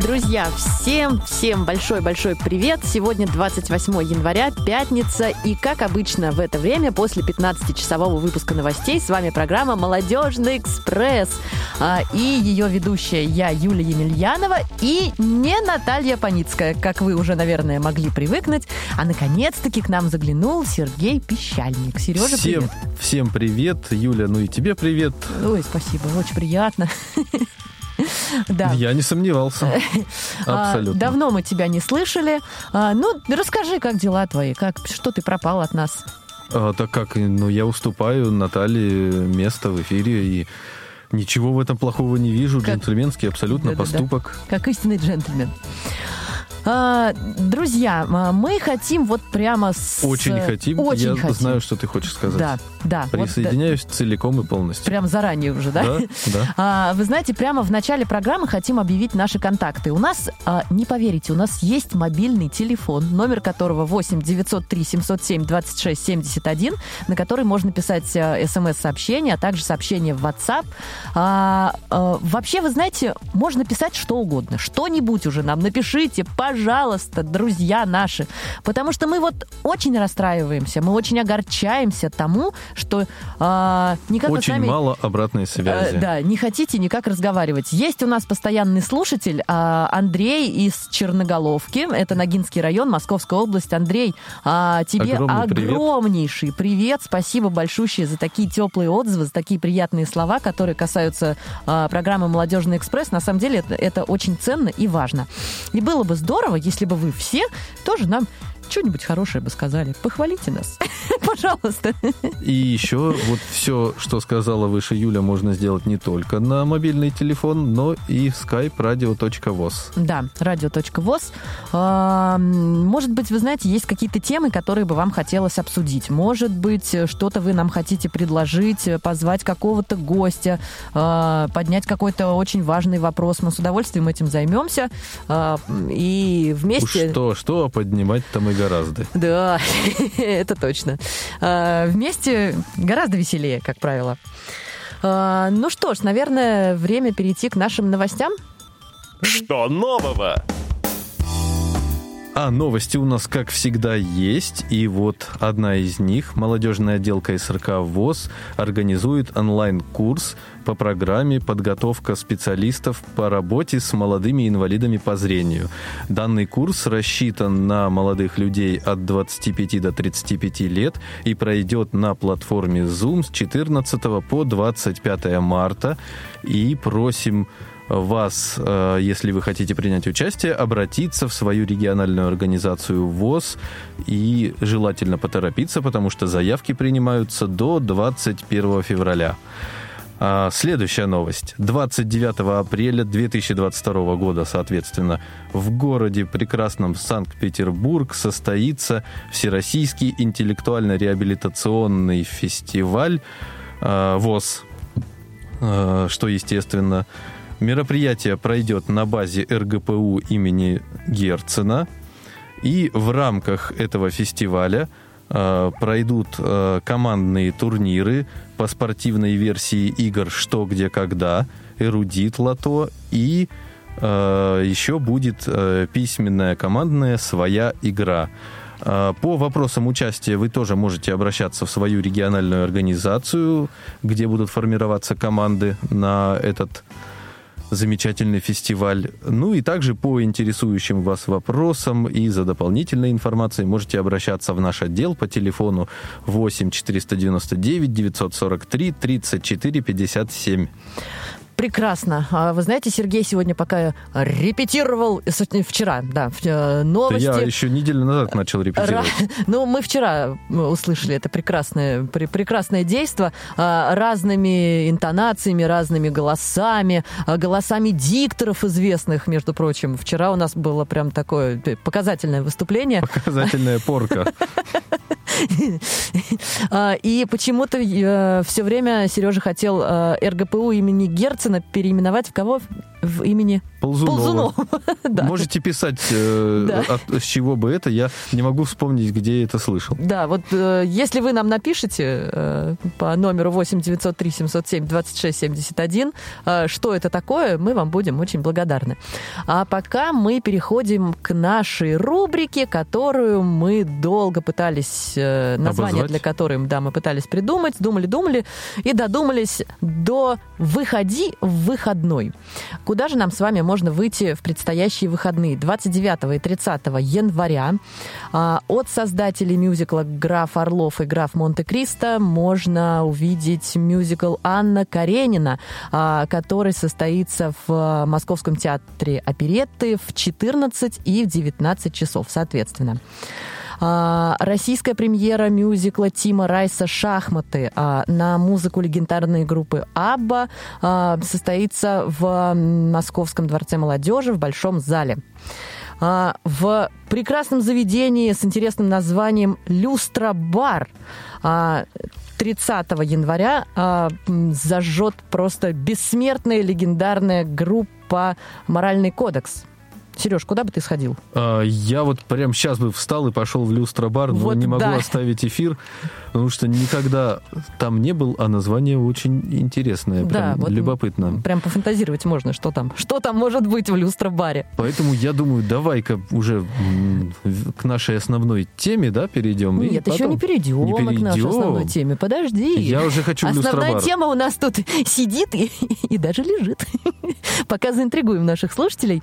Друзья, всем-всем большой-большой привет! Сегодня 28 января, пятница, и, как обычно, в это время, после 15-часового выпуска новостей, с вами программа «Молодежный экспресс». А, и ее ведущая я, Юлия Емельянова, и не Наталья Паницкая, как вы уже, наверное, могли привыкнуть. А, наконец-таки, к нам заглянул Сергей Пищальник. Сережа, всем, привет! Всем привет, Юля, ну и тебе привет. Ой, спасибо, очень приятно. Да. Я не сомневался. А, Абсолютно. Давно мы тебя не слышали. А, Ну, расскажи, как дела твои, как, что ты пропал от нас? А, так как, ну, я уступаю Наталье место в эфире, и ничего в этом плохого не вижу. Как- Джентльменский абсолютно Да-да-да. поступок. Как истинный джентльмен. А, друзья, а, мы хотим вот прямо с... Очень хотим. Очень я хотим. знаю, что ты хочешь сказать. Да, да. вот, да, Присоединяюсь целиком и полностью. Прям заранее уже, да? Да, да. А, Вы знаете, прямо в начале программы хотим объявить наши контакты. У нас, не поверите, у нас есть мобильный телефон, номер которого 8 903 707 26 71, на который можно писать а, смс-сообщения, а также сообщения в WhatsApp. Вообще, вы знаете, можно писать что угодно, что-нибудь уже нам напишите, пожалуйста, друзья наши. Потому что мы вот очень расстраиваемся, мы очень огорчаемся тому, что а, никак Очень сами... мало обратной связи. Э, Да, не хотите никак разговаривать. Есть у нас постоянный слушатель а, Андрей из Черноголовки. Это Ногинский район, Московская область. Андрей, а, тебе Огромный привет. огромнейший привет. Спасибо большущее за такие теплые отзывы, за такие приятные слова, которые касаются а, программы «Молодежный экспресс». На самом деле это, это очень ценно и важно. И было бы здорово, если бы вы все тоже нам что-нибудь хорошее бы сказали. Похвалите нас, пожалуйста. И еще вот все, что сказала выше Юля, можно сделать не только на мобильный телефон, но и в skype radio.voz. Да, радио.воз. А, Может быть, вы знаете, есть какие-то темы, которые бы вам хотелось обсудить. Может быть, что-то вы нам хотите предложить, позвать какого-то гостя, а, поднять какой-то очень важный вопрос. Мы с удовольствием этим займемся. а, И Уж вместе... что, что, а поднимать и гораздо. Да, это точно. А, Вместе гораздо веселее, как правило. А, Ну что ж, наверное, время перейти к нашим новостям. Что нового? А новости у нас, как всегда, есть. И вот одна из них. Молодежная отделка СРК ВОЗ организует онлайн-курс по программе «Подготовка специалистов по работе с молодыми инвалидами по зрению». Данный курс рассчитан на молодых людей от 25 до 35 лет и пройдет на платформе Zoom с 14 по 25 марта. И просим вас, э, если вы хотите принять участие, обратиться в свою региональную организацию ВОЗ и желательно поторопиться, потому что заявки принимаются до 21 февраля. А, Следующая новость. 29 апреля 2022 года, соответственно, в городе прекрасном Санкт-Петербург состоится Всероссийский интеллектуально-реабилитационный фестиваль э, ВОЗ, Э, что, естественно, мероприятие пройдет на базе РГПУ имени Герцена. И в рамках этого фестиваля э, пройдут э, командные турниры по спортивной версии игр «Что, где, когда», «Эрудит Лото» и э, еще будет э, письменная командная «Своя игра». Э, По вопросам участия вы тоже можете обращаться в свою региональную организацию, где будут формироваться команды на этот замечательный фестиваль. Ну и также по интересующим вас вопросам и за дополнительной информацией можете обращаться в наш отдел по телефону 8 499 943 34 57. Прекрасно. А Вы знаете, Сергей сегодня пока репетировал, вчера, да, э, новости. Я еще неделю назад начал репетировать. Ну, мы вчера э, услышали это прекрасное, пре- прекрасное действо а, разными интонациями, разными голосами, а, голосами дикторов известных, между прочим. Вчера у нас было прям такое э, показательное выступление. Показательная порка. А, И почему-то все время Сережа хотел э, РГПУ имени Герцена переименовать в кого? в имени Ползунова. Ползунова. Да. Можете писать, э, Да. от- с чего бы это, я не могу вспомнить, где я это слышал. Да, вот э, если вы нам напишите э, по номеру 8 903 707 26 71, э, что это такое, мы вам будем очень благодарны. А пока мы переходим к нашей рубрике, которую мы долго пытались, э, название Обозвать. для которой да, мы пытались придумать, думали-думали и додумались до «Выходи в выходной». Куда же нам с вами можно выйти в предстоящие выходные? 29 и 30 января а, от создателей мюзикла «Граф Орлов» и «Граф Монте-Кристо» можно увидеть мюзикл Анна Каренина, а, который состоится в а, Московском театре оперетты в 14 и в 19 часов, соответственно. А, Российская премьера мюзикла Тима Райса «Шахматы» а, на музыку легендарной группы «Абба» а, состоится в Московском дворце молодежи в Большом зале. В прекрасном заведении с интересным названием «Люстра-бар» а, 30 января зажжет просто бессмертная легендарная группа «Моральный кодекс». Сереж, куда бы ты сходил? А, Я вот прям сейчас бы встал и пошел в люстробар, но Вот не могу да. оставить эфир, потому что никогда там не был, а название очень интересное, Да, прям вот любопытно. Прям пофантазировать можно, что там. Что там может быть в люстробаре? Поэтому я думаю, давай-ка уже в- к нашей основной теме, да, перейдем. Нет, еще не перейдем, Не мы к нашей перейдем. основной теме. Подожди. Я уже хочу в Основная люстробар. тема у нас тут сидит и, и даже лежит. Пока заинтригуем наших слушателей.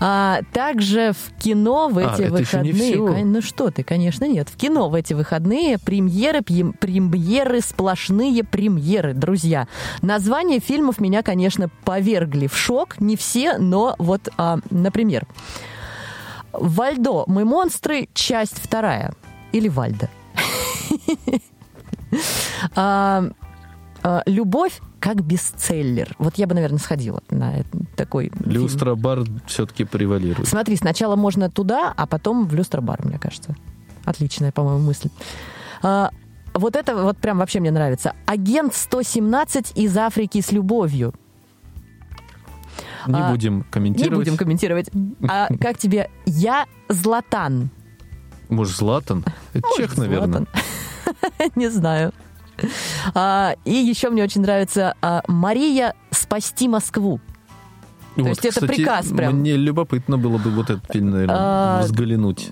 А, также в кино в А, эти не выходные... Ну что ты, конечно, нет. В кино в эти выходные премьеры, премьеры, сплошные премьеры, друзья. Названия фильмов меня, конечно, повергли в шок. Не все, но вот, а, например, «Вальдо. Мы монстры. Часть вторая». Или «Вальда». А, Любовь как бестселлер. Вот я бы, наверное, сходила на такой фильм. Люстробар все-таки превалирует. Смотри, сначала можно туда, а потом в люстробар, мне кажется. Отличная, по-моему, мысль. А, вот это вот прям вообще мне нравится. Агент 117 из Африки с любовью. Не а, будем Не комментировать. будем комментировать. А как тебе? Я Златан. Может, Златан? Это Может, чех, наверное. Златан. Не знаю. А, и еще мне очень нравится а, Мария «Спасти Москву». Вот, есть это кстати, приказ прям. Мне любопытно было бы вот этот фильм, наверное, А, взглянуть.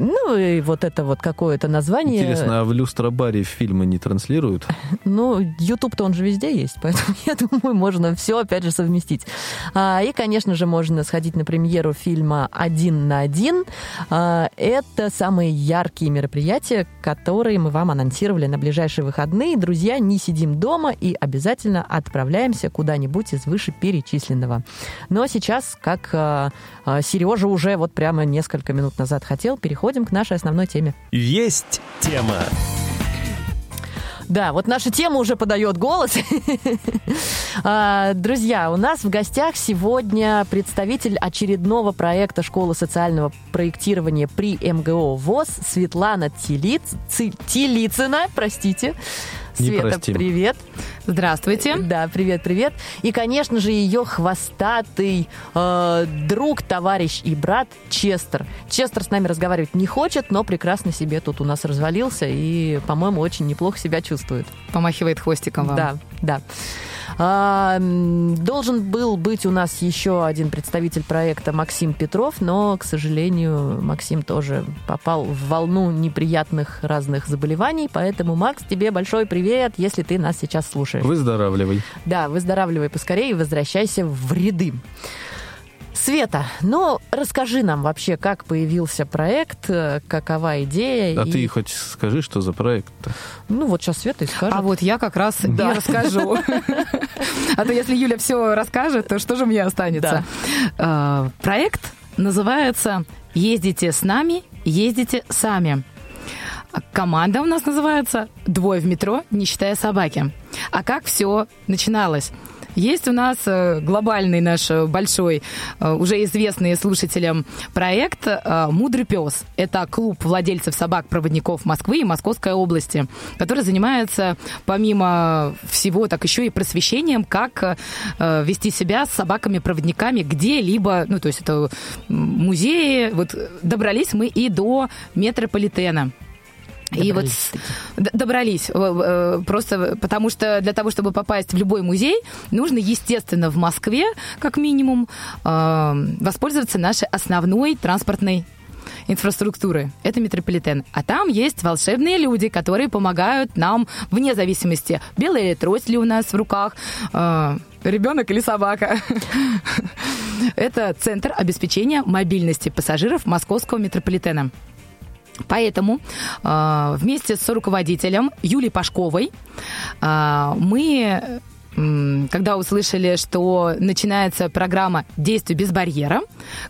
Ну, и вот это вот какое-то название. Интересно, а в люстробаре фильмы не транслируют? Ну, YouTube-то он же везде есть, поэтому я думаю, можно все опять же совместить. А, и, конечно же, можно сходить на премьеру фильма «Один на один». А, это самые яркие мероприятия, которые мы вам анонсировали на ближайшие выходные. Друзья, не сидим дома и обязательно отправляемся куда-нибудь из вышеперечисленного. Но сейчас, как а, а, Сережа уже вот прямо несколько минут назад хотел, переходим к нашей основной теме. Есть тема. Да, вот наша тема уже подает голос. А, Друзья, у нас в гостях сегодня представитель очередного проекта Школы социального проектирования при МГО ВОЗ Светлана Тилиц- Ци- Тилицына, простите. Света, простим. привет. Здравствуйте. Да, привет, привет. И, конечно же, ее хвостатый э, друг, товарищ и брат Честер. Честер с нами разговаривать не хочет, но прекрасно себе тут у нас развалился и, по-моему, очень неплохо себя чувствует. Помахивает хвостиком вам. Да, да. А, должен был быть у нас еще один представитель проекта Максим Петров, но, к сожалению, Максим тоже попал в волну неприятных разных заболеваний, поэтому, Макс, тебе большой привет, если ты нас сейчас слушаешь. Выздоравливай. Да, выздоравливай поскорее и возвращайся в ряды. Света, ну расскажи нам вообще, как появился проект, э, какова идея. А и- ты хоть скажи, что за проект-то? Ну вот сейчас Света и скажет. А вот я как раз Да. и расскажу. А то если Юля все расскажет, то что же мне останется? А, Проект называется «Ездите с нами, ездите сами». Команда у нас называется «Двое в метро, не считая собаки». А как все начиналось? Есть у нас э, глобальный наш э, большой, э, уже известный слушателям проект «Мудрый пес». Это клуб владельцев собак-проводников Москвы и Московской области, который занимается, помимо всего, так еще и просвещением, как вести себя с собаками-проводниками где-либо, ну, то есть это музеи. Вот добрались мы и до метрополитена. И вот добрались. Просто потому что для того, чтобы попасть в любой музей, нужно, естественно, в Москве, как минимум, э, воспользоваться нашей основной транспортной инфраструктуры. Это метрополитен. А там есть волшебные люди, которые помогают нам вне зависимости, белая ли трость ли у нас в руках, э, ребенок или собака. Это Центр обеспечения мобильности пассажиров московского метрополитена. Поэтому э, вместе с руководителем Юлией Пашковой э, мы когда услышали, что начинается программа «Действуй без барьера»,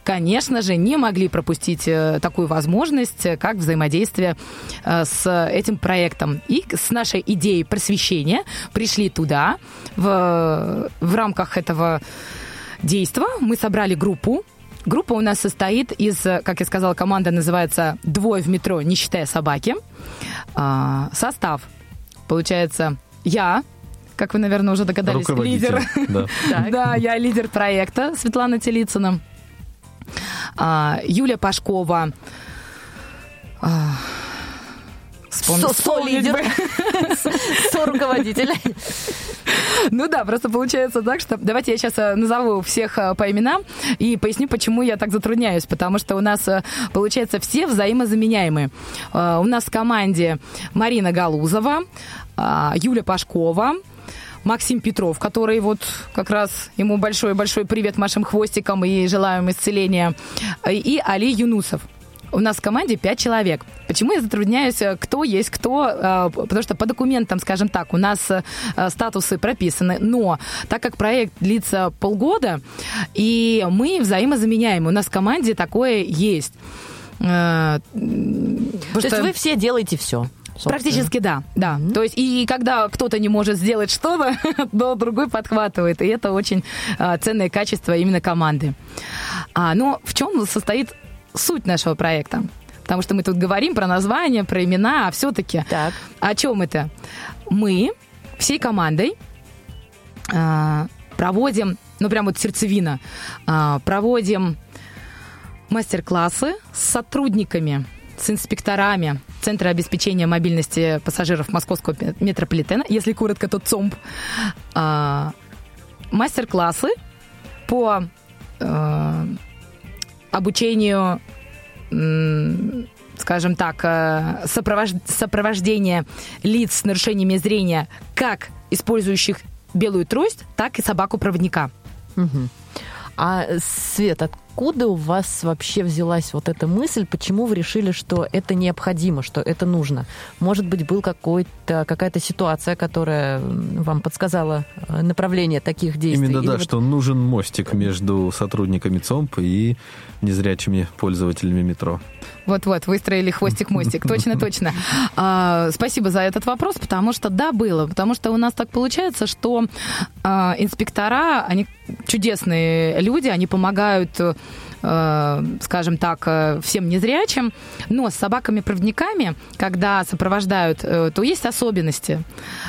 конечно же, не могли пропустить э, такую возможность, как взаимодействие э, с этим проектом. И с нашей идеей просвещения пришли туда. В, в рамках этого действия мы собрали группу Группа у нас состоит из, как я сказала, команда называется «Двое в метро, не считая собаки». А, состав, получается, я, как вы, наверное, уже догадались, лидер. Да. да, я лидер проекта Светлана Телицына. А, Юлия Пашкова. А, Со-лидер. Со-руководитель. Ну да, просто получается так, что... Давайте я сейчас э, назову всех э, по именам и поясню, почему я так затрудняюсь. Потому что у нас, э, получается, все взаимозаменяемые. У нас в команде Марина Галузова, Юля Пашкова, Максим Петров, который вот как раз ему большой-большой привет нашим хвостикам и желаем исцеления, и Али Юнусов. У нас в команде пять человек. Почему я затрудняюсь, э, кто есть кто? Э, потому что по документам, скажем так, у нас э, статусы прописаны, но так как проект длится полгода, и мы взаимозаменяем, у нас в команде такое есть. То есть вы все делаете все? Собственно. Практически да, да. Mm-hmm. То есть и когда кто-то не может сделать что-то, то другой подхватывает, и это очень а, ценное качество именно команды. А, но в чем состоит суть нашего проекта. Потому что мы тут говорим про название, про имена, а все-таки так. о чем это? Мы всей командой э, проводим, ну прям вот сердцевина, э, проводим мастер-классы с сотрудниками, с инспекторами Центра обеспечения мобильности пассажиров Московского метрополитена, если коротко, то ЦОМП, э, мастер-классы по обучению скажем так, э, сопровождение лиц с нарушениями зрения, как использующих белую трость, так и собаку-проводника. Угу. А, Свет, откуда у вас вообще взялась вот эта мысль? Почему вы решили, что это необходимо, что это нужно? Может быть, был какой-то, какая-то ситуация, которая вам подсказала э, направление таких действий? Именно, да, вот... что нужен мостик между сотрудниками ЦОМП и незрячими пользователями метро. Вот-вот, выстроили хвостик-мостик. Точно, точно. А, спасибо за этот вопрос, потому что да, было. Потому что у нас так получается, что а, инспектора, они чудесные люди, они помогают э, скажем так, э, всем незрячим, но с собаками-проводниками, когда сопровождают, э, то есть особенности.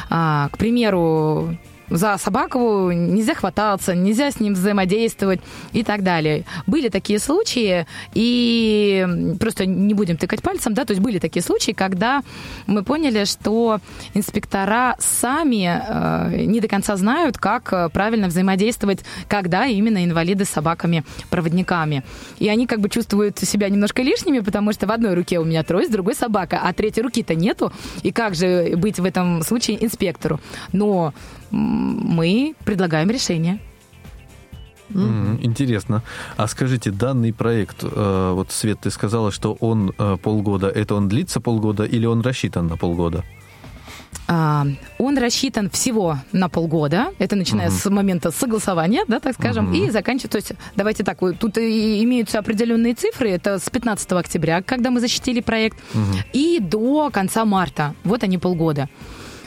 А, к примеру, за собаку нельзя хвататься, нельзя с ним взаимодействовать и так далее. Были такие случаи, и просто не будем тыкать пальцем, да, то есть были такие случаи, когда мы поняли, что инспектора сами э, не до конца знают, как э, правильно взаимодействовать, когда именно инвалиды с собаками-проводниками. И они как бы чувствуют себя немножко лишними, потому что в одной руке у меня трость, в другой собака, а третьей руки-то нету. И как же быть в этом случае инспектору? Но мы предлагаем решение. интересно. А скажите, данный проект, э, вот Свет, ты сказала, что он э, полгода, это он длится полгода или он рассчитан на полгода? А, он рассчитан всего на полгода. Это начиная угу. с момента согласования, да, так скажем, угу. и заканчивая. То есть, давайте так, тут имеются определенные цифры. Это с 15 октября, когда мы защитили проект, угу. и до конца марта. Вот они полгода.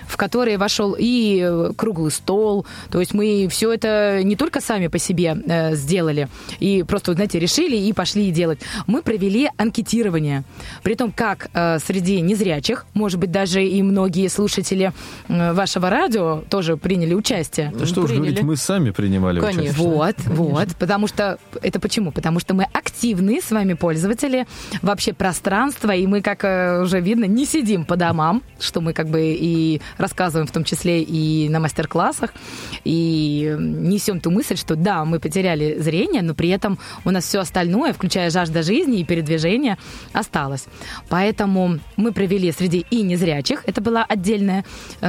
В который вошел и э, круглый стол. То есть мы все это не только сами по себе э, сделали и просто, знаете, решили и пошли делать. Мы провели анкетирование. При том, как э, среди незрячих, может быть, даже и многие слушатели э, вашего радио тоже приняли участие. Да что уж приняли. говорить, мы сами принимали Конечно. участие. Вот, вот, потому что это почему? Потому что мы активные с вами пользователи вообще пространства, и мы, как э, уже видно, не сидим по домам, что мы как бы и рассказываем в том числе и на мастер-классах, и несем ту мысль, что да, мы потеряли зрение, но при этом у нас все остальное, включая жажда жизни и передвижение, осталось. Поэтому мы провели среди и незрячих, это было отдельное э,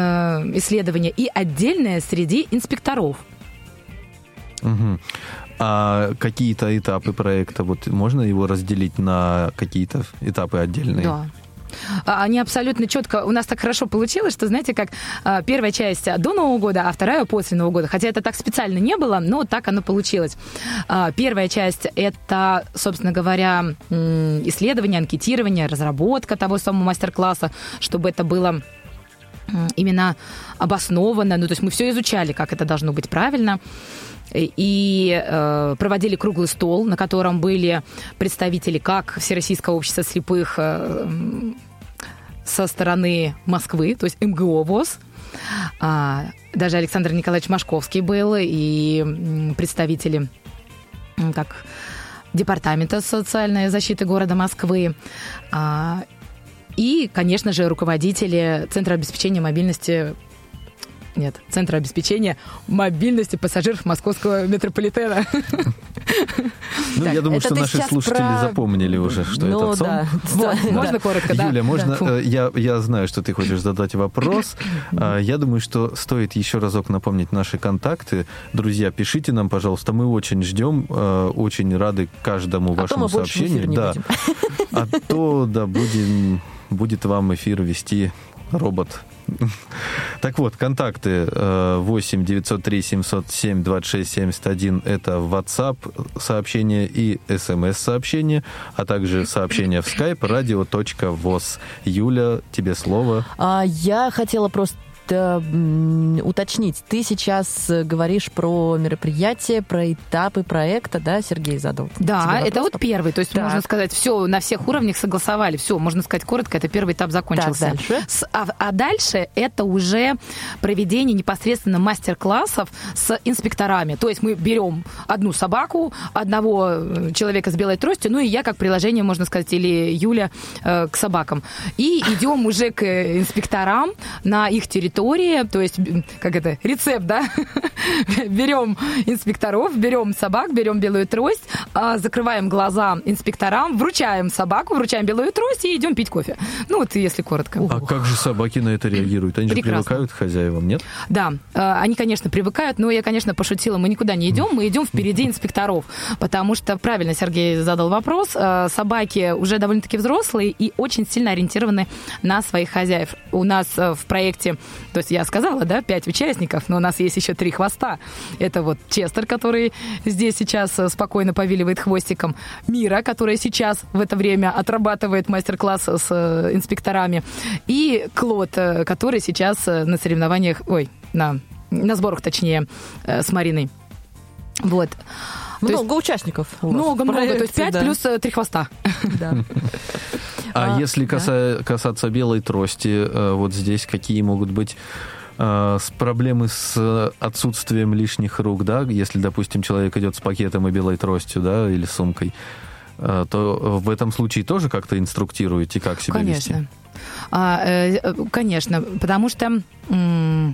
исследование, и отдельное среди инспекторов. Мгм. А какие-то этапы проекта, вот можно его разделить на какие-то этапы отдельные? Да. А, Они абсолютно четко... У нас так хорошо получилось, что, знаете, как а, первая часть до Нового года, а вторая после Нового года. Хотя это так специально не было, но так оно получилось. А, Первая часть — это, собственно говоря, исследование, анкетирование, разработка того самого мастер-класса, чтобы это было именно обоснованно. Ну, то есть мы все изучали, как это должно быть правильно. И э, проводили круглый стол, на котором были представители как Всероссийского общества слепых э, со стороны Москвы, то есть МГО ВОЗ, а, даже Александр Николаевич Машковский был, и представители как Департамента социальной защиты города Москвы, а, и, конечно же, руководители Центра обеспечения мобильности нет, Центра обеспечения мобильности пассажиров московского метрополитена. Ну, Так, я думаю, что наши слушатели про- запомнили уже, что ну, это сон. да. Можно коротко, да? Юля, можно, Да. э, я, я знаю, что ты хочешь задать вопрос. А, Я думаю, что стоит еще разок напомнить наши контакты. Друзья, пишите нам, пожалуйста, мы очень ждем, э, очень рады каждому А вашему сообщению. да. А то, да, будем, будет вам эфир вести робот. Так вот, контакты э, 8 903 707 26 71 это WhatsApp сообщение и SMS сообщение, а также сообщение в Skype radio.voz. Юля, тебе слово. А, я хотела просто уточнить. Ты сейчас э, говоришь про мероприятие, про этапы проекта, да, Сергей задал? Да, это вот первый. То есть, Так. можно сказать, все на всех уровнях согласовали. Все, можно сказать коротко, это первый этап закончился. Так, дальше? С- а, а дальше это уже проведение непосредственно мастер-классов с инспекторами. То есть мы берем одну собаку, одного э, человека с белой тростью, ну и я как приложение, можно сказать, или Юля э, к собакам. И идем уже к э, инспекторам на их территории, то есть, как это, рецепт, да? Берем инспекторов, берем собак, берем белую трость, а, закрываем глаза инспекторам, вручаем собаку, вручаем белую трость и идем пить кофе. Ну вот если коротко. А как же собаки на это реагируют? Они же привыкают к хозяевам, нет? Да, э, они, конечно, привыкают, но я, конечно, пошутила, мы никуда не идем, мы идем впереди инспекторов, потому что, правильно Сергей задал вопрос, э, собаки уже довольно-таки взрослые и очень сильно ориентированы на своих хозяев. У нас э, в проекте, то есть я сказала, да, пять участников, но у нас есть еще три хвоста. Это вот Честер, который здесь сейчас э, спокойно повиливает хвостиком, Мира, которая сейчас в это время отрабатывает мастер-класс с э, инспекторами, и Клод, э, который сейчас на соревнованиях, ой, на, на сборах, точнее, с Мариной. Вот. То есть Много участников. Много-много, то есть проекте, пять да. плюс э, три хвоста. Да. А, А, если да. касаться белой трости, э, вот здесь какие могут быть э, с проблемы с э, отсутствием лишних рук, да, если, допустим, человек идет с пакетом и белой тростью, да, или сумкой, э, то в этом случае тоже как-то инструктируете, как себя вести? Конечно. А, э, э, конечно, потому что э,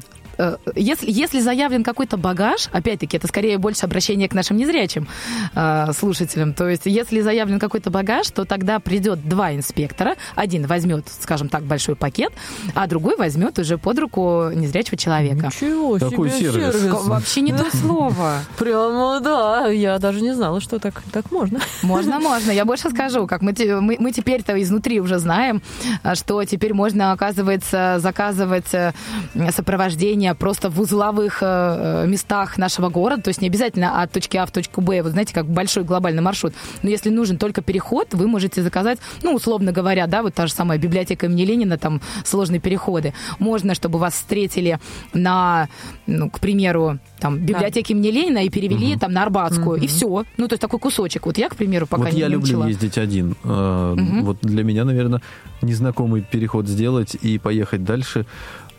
если, если заявлен какой-то багаж, опять-таки, это скорее больше обращение к нашим незрячим э, слушателям. То есть, если заявлен какой-то багаж, то тогда придет два инспектора. Один возьмет, скажем так, большой пакет, а другой возьмет уже под руку незрячего человека. Ничего Какой себе сервис? Ко- Вообще не то слово. Прямо, да. Я даже не знала, что так, так можно. Можно, можно. Я больше скажу, как мы, мы, мы теперь-то изнутри уже знаем, а, что теперь можно, оказывается, заказывать э, сопровождение просто в узловых э, местах нашего города, то есть не обязательно от точки А в точку Б, вот знаете, как большой глобальный маршрут. Но если нужен только переход, вы можете заказать, ну, условно говоря, да, вот та же самая библиотека имени Ленина, там сложные переходы. Можно, чтобы вас встретили на, ну, к примеру, там, библиотеке имени Ленина и перевели там на Арбатскую, и все. Ну, то есть такой кусочек. Вот я, к примеру, пока вот не я люблю научила. ездить один. Э, Вот для меня, наверное, незнакомый переход сделать и поехать дальше,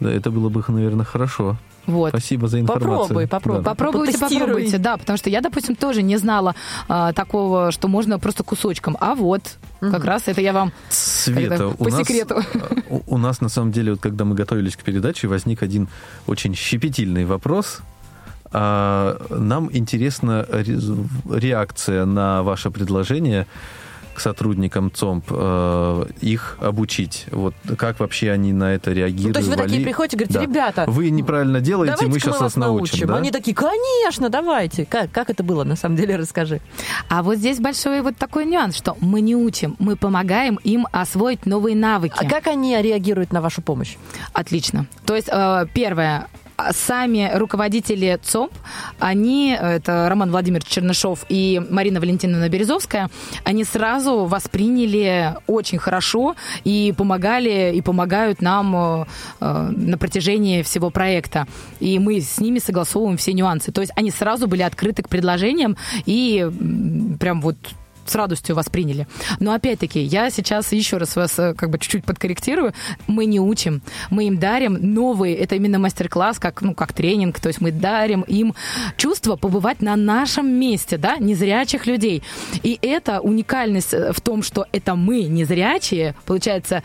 да, это было бы, наверное, хорошо. Вот. Спасибо за информацию. Попробуй, попробуй. Да. Попробуйте, Потестируй. попробуйте, да, потому что я, допустим, тоже не знала а, такого, что можно просто кусочком. А вот, как раз это я вам Света, Когда- у по нас, секрету. у, у нас на самом деле, вот когда мы готовились к передаче, возник один очень щепетильный вопрос. А, нам интересна ре- реакция на ваше предложение к сотрудникам ЦОМП, э, их обучить. Вот как вообще они на это реагируют? Ну, то есть вы такие вали- приходите и говорите, Да. ребята, Вы неправильно делаете, мы сейчас мы вас вас научим. да? Они такие, конечно, давайте. Как, как это было, на самом деле, расскажи. А вот здесь большой вот такой нюанс, что мы не учим, мы помогаем им освоить новые навыки. А как они реагируют на вашу помощь? Отлично. То есть, э, первое, сами руководители ЦОП, они, это Роман Владимирович Чернышов и Марина Валентиновна Березовская, они сразу восприняли очень хорошо и помогали, и помогают нам э, э, на протяжении всего проекта. И мы с ними согласовываем все нюансы. То есть они сразу были открыты к предложениям и прям вот с радостью восприняли. Но опять-таки, я сейчас еще раз вас э, как бы чуть-чуть подкорректирую. Мы не учим, мы им дарим новые, это именно мастер-класс, как, ну, как тренинг, то есть мы дарим им чувство побывать на нашем месте, да, незрячих людей. И это уникальность э, в том, что это мы, незрячие, получается,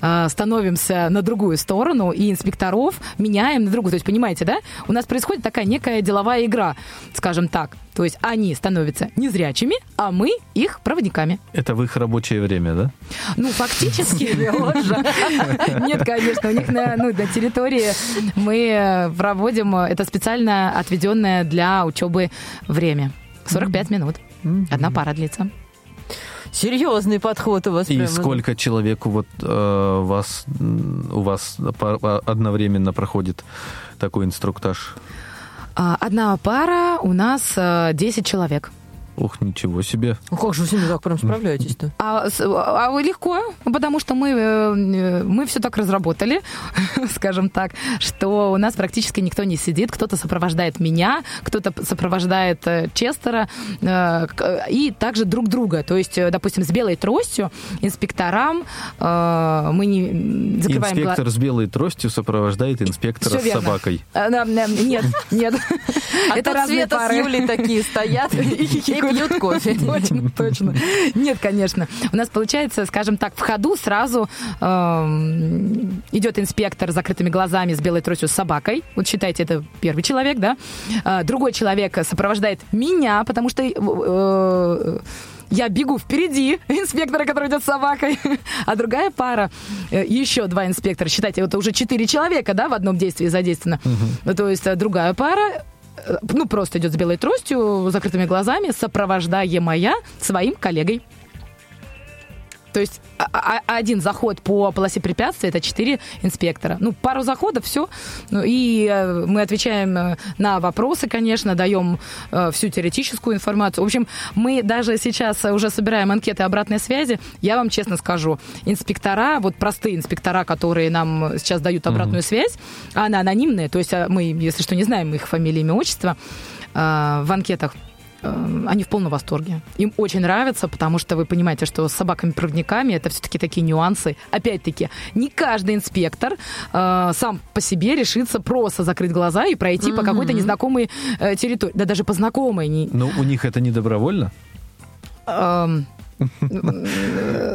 становимся на другую сторону и инспекторов меняем на другую. То есть, понимаете, да? У нас происходит такая некая деловая игра, скажем так. То есть они становятся незрячими, а мы их проводниками. Это в их рабочее время, да? Ну, фактически. Нет, конечно, у них на, ну, на территории мы э, проводим э, это специально отведенное для учебы время. 45 минут. Одна пара длится. Серьезный подход у вас. И прямо. сколько человеку вот э, вас, у вас одновременно проходит такой инструктаж? А, Одна пара у нас э, 10 человек. Ух, ничего себе. Ну, как же вы с ними так прям справляетесь-то? А, а вы легко, потому что мы, э, мы все так разработали, скажем так, что у нас практически никто не сидит, кто-то сопровождает меня, кто-то сопровождает э, Честера э, и также друг друга. То есть, допустим, с белой тростью инспекторам мы не закрываем Инспектор с белой тростью сопровождает инспектора с верно. собакой. А, Нет, нет. А Это разные Света с пары. Юлей такие стоят и пьют кофе. Точно, точно. Нет, конечно. У нас получается, скажем так, в ходу сразу эм, идет инспектор с закрытыми глазами, с белой тростью, с собакой. Вот считайте, это первый человек, да? А, Другой человек сопровождает меня, потому что... э, я бегу впереди инспектора, который идет с собакой, а другая пара, э, еще два инспектора, считайте, это уже четыре человека, да, в одном действии задействовано. Ну, то есть э, другая пара э, ну, просто идет с белой тростью, закрытыми глазами, сопровождаемая своим коллегой. То есть а- а- один заход по полосе препятствий это четыре инспектора. Ну, пару заходов, все. Ну, и э, мы отвечаем э, на вопросы, конечно, даем э, всю теоретическую информацию. В общем, мы даже сейчас уже собираем анкеты обратной связи. Я вам честно скажу, инспектора, вот простые инспектора, которые нам сейчас дают обратную связь, она анонимная, то есть а, мы, если что, не знаем их фамилии, имя, отчество в анкетах они в полном восторге. Им очень нравится, потому что вы понимаете, что с собаками-проводниками это все-таки такие нюансы. Опять-таки, не каждый инспектор э, сам по себе решится просто закрыть глаза и пройти по какой-то незнакомой э, территории. Да даже по знакомой. Не, Но у них это не добровольно? эм,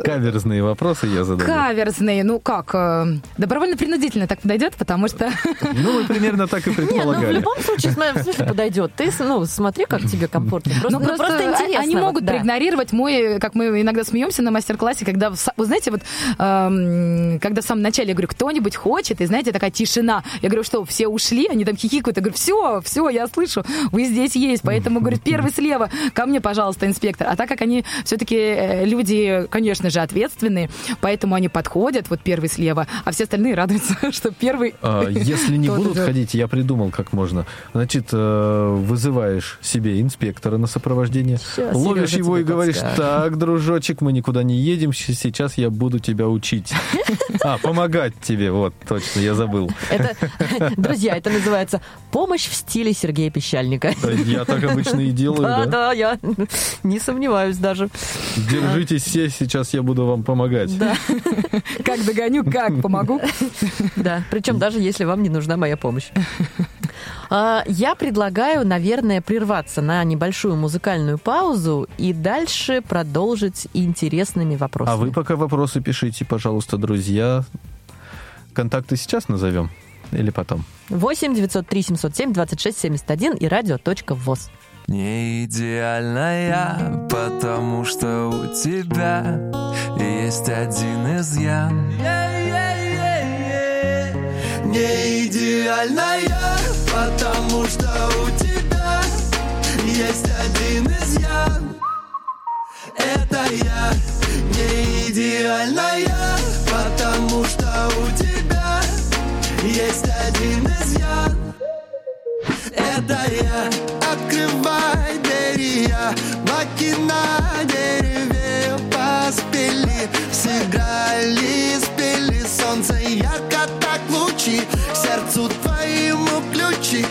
Каверзные вопросы я задаю. каверзные, ну как, э, добровольно-принудительно так подойдет, потому что Ну, мы примерно так и Не, ну в предполагали. любом случае, в смысле подойдет. Ты, ну, смотри, как тебе комфортно. Просто, Ну, ну, просто просто интересно. они вот, могут да. проигнорировать мой, как мы иногда смеемся на мастер-классе, когда, вы знаете, вот, эм, когда в самом начале я говорю, кто-нибудь хочет, и знаете, такая тишина. Я говорю, что, все ушли, они там хихикают. Я говорю, все, все, я слышу, вы здесь есть. Поэтому, говорю, первый слева, ко мне, пожалуйста, инспектор. А так как они все-таки э, люди, конечно же, ответственные, поэтому они подходят, вот первый слева, а все остальные радуются, что первый... А, если не будут ходить, я придумал, как можно. Значит, э, вызываешь себе инспектора на сопровождение, Сейчас ловишь Сережа его и говоришь, так, дружочек, мы никуда не едем, сейчас я буду тебя учить. А, помогать тебе, вот, точно, я забыл. Это, друзья, это называется помощь в стиле Сергея Пещальника. Я так обычно и делаю, Да, да? да, я не сомневаюсь даже. Держитесь все, сейчас я буду вам помогать. Да, Как догоню, как помогу. да. Причем даже если вам не нужна моя помощь. А, Я предлагаю, наверное, прерваться на небольшую музыкальную паузу и дальше продолжить интересными вопросами. А вы пока вопросы пишите, пожалуйста, друзья. Контакты сейчас назовем или потом? 8 903 707 26 71 и радио.воз. Не идеальная, потому что у тебя есть один изъян. Не идеальная, потому что у тебя есть один изъян. Это я не идеальная, потому что у тебя есть один изъян. Это я. Открывай двери я Баки на дереве поспели. Сыграли, спели Солнце ярко так лучи. Сердцу твоему ключи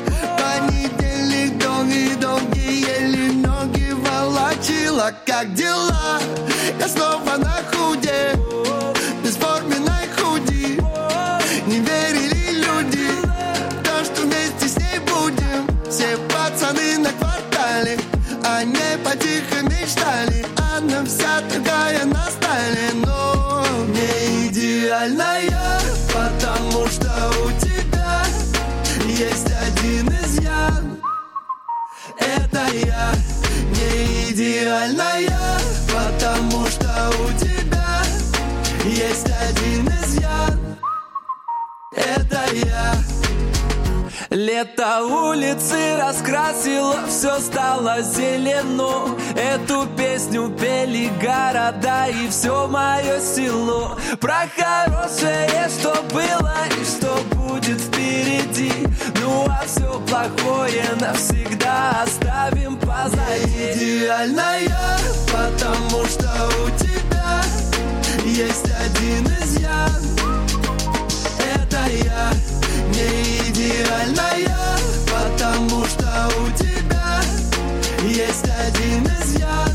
Лето улицы раскрасило, все стало зелено. Эту песню пели города и все мое село. Про хорошее, что было и что будет впереди. Ну а все плохое навсегда оставим позади. Идеальная, потому что у тебя есть один изъян. Это я не идеальная, потому что у тебя есть один изъян.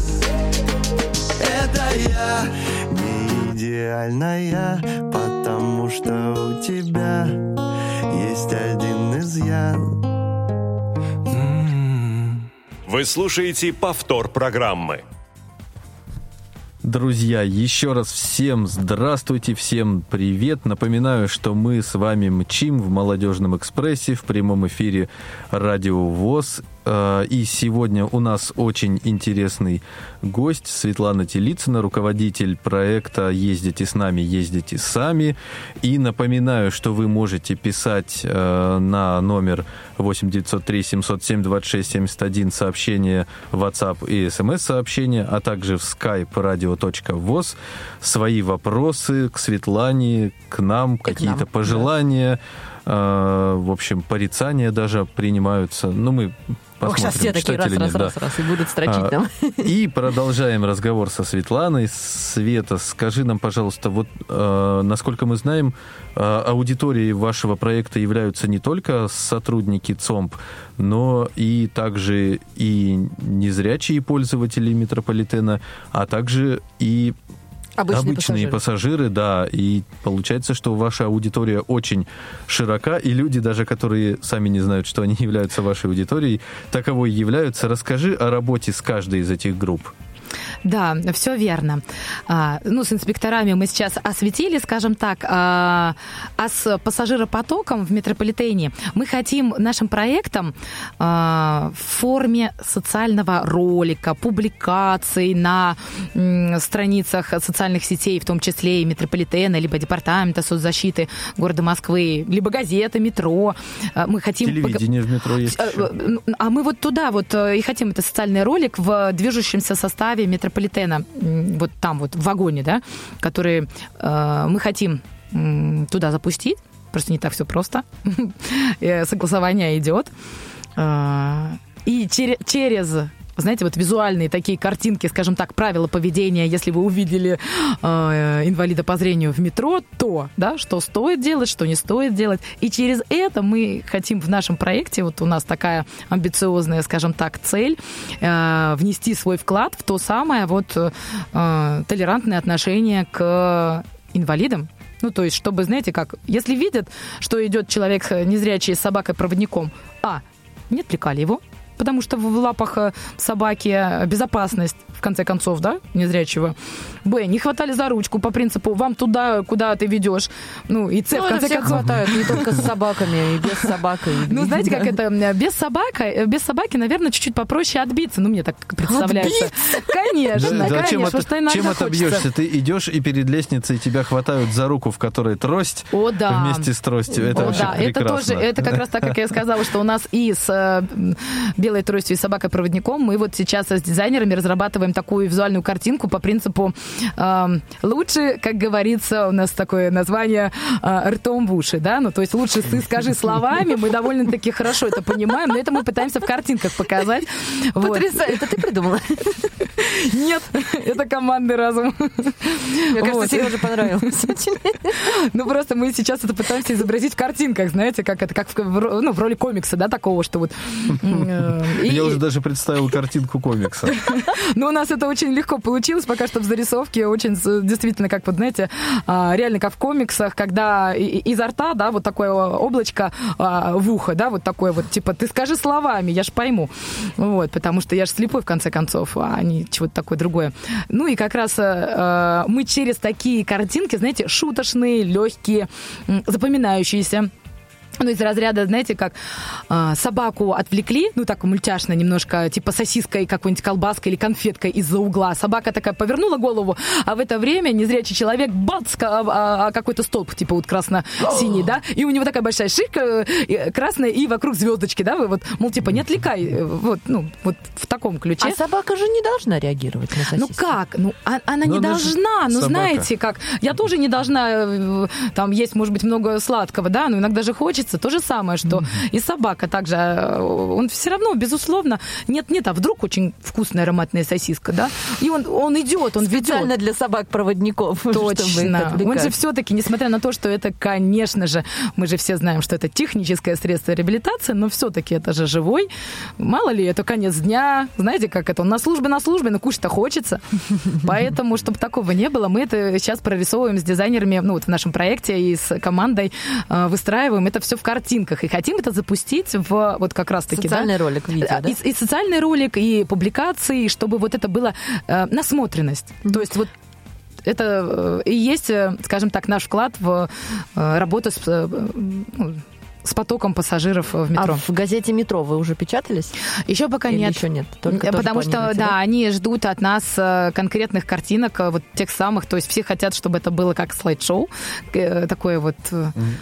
Это я не идеальная, потому что у тебя есть один изъян. Вы слушаете повтор программы. Друзья, еще раз всем здравствуйте, всем привет. Напоминаю, что мы с вами мчим в Молодежном экспрессе в прямом эфире Радио ВОЗ. Э, И сегодня у нас очень интересный гость Светлана Телицына, руководитель проекта «Ездите с нами, ездите сами». И напоминаю, что вы можете писать э, на номер 8903 707 26 71 сообщение WhatsApp и смс-сообщение, а также в skype radio.voz свои вопросы к Светлане, к нам, какие-то пожелания, э, в общем, порицания даже принимаются. Ну, мы Ох, посмотрим, сейчас все такие раз, раз, нет, да. раз, раз, и будут строчить А, там. И продолжаем разговор со Светланой. Света, скажи нам, пожалуйста, вот э, насколько мы знаем, э, аудиторией вашего проекта являются не только сотрудники ЦОМП, но и также и незрячие пользователи метрополитена, а также и Обычные, обычные пассажиры. пассажиры, да, и получается, что ваша аудитория очень широка, и люди даже, которые сами не знают, что они являются вашей аудиторией, таковой являются. Расскажи о работе с каждой из этих групп. Да, все верно. А, ну, с инспекторами мы сейчас осветили, скажем так, а, а с пассажиропотоком в метрополитене мы хотим нашим проектом а, в форме социального ролика, публикаций на м, страницах социальных сетей, в том числе и метрополитена, либо департамента соцзащиты города Москвы, либо газеты, метро. А, Мы хотим... Телевидение в метро есть. а, ну, А мы вот туда вот э, и хотим это социальный ролик в движущемся составе метрополитена, вот там вот в вагоне, да, который э, мы хотим туда запустить. Просто не так все просто. Э, согласование идет. И через знаете, вот визуальные такие картинки, скажем так, правила поведения, если вы увидели э, инвалида по зрению в метро, то, да, что стоит делать, что не стоит делать. И через это мы хотим в нашем проекте, вот у нас такая амбициозная, скажем так, цель, э, внести свой вклад в то самое вот э, толерантное отношение к инвалидам, ну, то есть, чтобы, знаете, как, если видят, что идет человек незрячий с собакой-проводником, а, не отвлекали его, потому что в лапах э, собаки безопасность, в конце концов, да, незрячего. Б, не хватали за ручку по принципу вам туда, куда ты ведешь. Ну, и С, ну, в конце концов. хватают, не только с собаками, и без собаки. Ну, знаете, как это, без собака, э, без собаки, наверное, чуть-чуть попроще отбиться. Ну, мне так представляется. Конечно, конечно. Чем отобьешься? Ты идешь, и перед лестницей тебя хватают за руку, в которой трость. О, да. Вместе с тростью. Это вообще прекрасно. Это тоже, это как раз так, как я сказала, что у нас и с э, белой тростью и собакой-проводником мы вот сейчас с дизайнерами разрабатываем такую визуальную картинку по принципу э, лучше, как говорится, у нас такое название э, ртом в уши, да, ну то есть лучше ты скажи словами, мы довольно-таки хорошо это понимаем, но это мы пытаемся в картинках показать. Потрясающе, это ты придумала? Нет, это командный разум. Мне кажется, тебе уже понравилось. Ну просто мы сейчас это пытаемся изобразить в картинках, знаете, как это, как в, ну, в роли комикса, да, такого, что вот... Э, Я уже даже представил картинку комикса. Ну, у нас это очень легко получилось, пока что в зарисовке очень действительно, как вот, знаете, а, реально как в комиксах, когда изо рта, да, вот такое облачко а, в ухо, да, вот такое вот, типа, ты скажи словами, я ж пойму. Вот, потому что я же слепой, в конце концов, а не чего-то такое другое. Ну и как раз э, мы через такие картинки, знаете, шуточные, легкие, запоминающиеся, ну, из разряда, знаете, как э, собаку отвлекли, ну, так мультяшно немножко, типа сосиской какой-нибудь колбаской или конфеткой из-за угла. Собака такая повернула голову, а в это время незрячий человек, бац, а, а, а какой-то столб, типа вот красно-синий, да, и у него такая большая шишка э, красная, и вокруг звездочки, да, вот, мол, типа, не отвлекай, э, вот, ну, вот в таком ключе. А собака же не должна реагировать на сосиску. Ну, как? Ну, а, она Но не она должна, ну, собака. знаете, как, я тоже не должна, э, там, есть, может быть, много сладкого, да, но иногда же хочется хочется. То же самое, что mm-hmm. и собака также, э, он все равно, безусловно, нет-нет, а вдруг очень вкусная ароматная сосиска, да? И он, он идет, он Специально ведет. для собак-проводников. Точно. Он же все-таки, несмотря на то, что это, конечно же, мы же все знаем, что это техническое средство реабилитации, но все-таки это же живой. Мало ли, это конец дня, знаете, как это, он на службе, на службе, но кушать-то хочется. Поэтому, чтобы такого не было, мы это сейчас прорисовываем с дизайнерами, ну вот в нашем проекте и с командой э, выстраиваем это все в картинках. И хотим это запустить в вот как раз-таки... Социальный да? ролик, видео, да? И, и социальный ролик, и публикации, чтобы вот это было э, насмотренность. Mm-hmm. То есть вот это э, и есть, э, скажем так, наш вклад в э, работу с ну, с потоком пассажиров в метро. А в газете «Метро» вы уже печатались? Еще пока Или нет. еще нет? Только Потому что, да, да, они ждут от нас э, конкретных картинок, э, вот тех самых, то есть все хотят, чтобы это было как слайд-шоу, э, такое вот...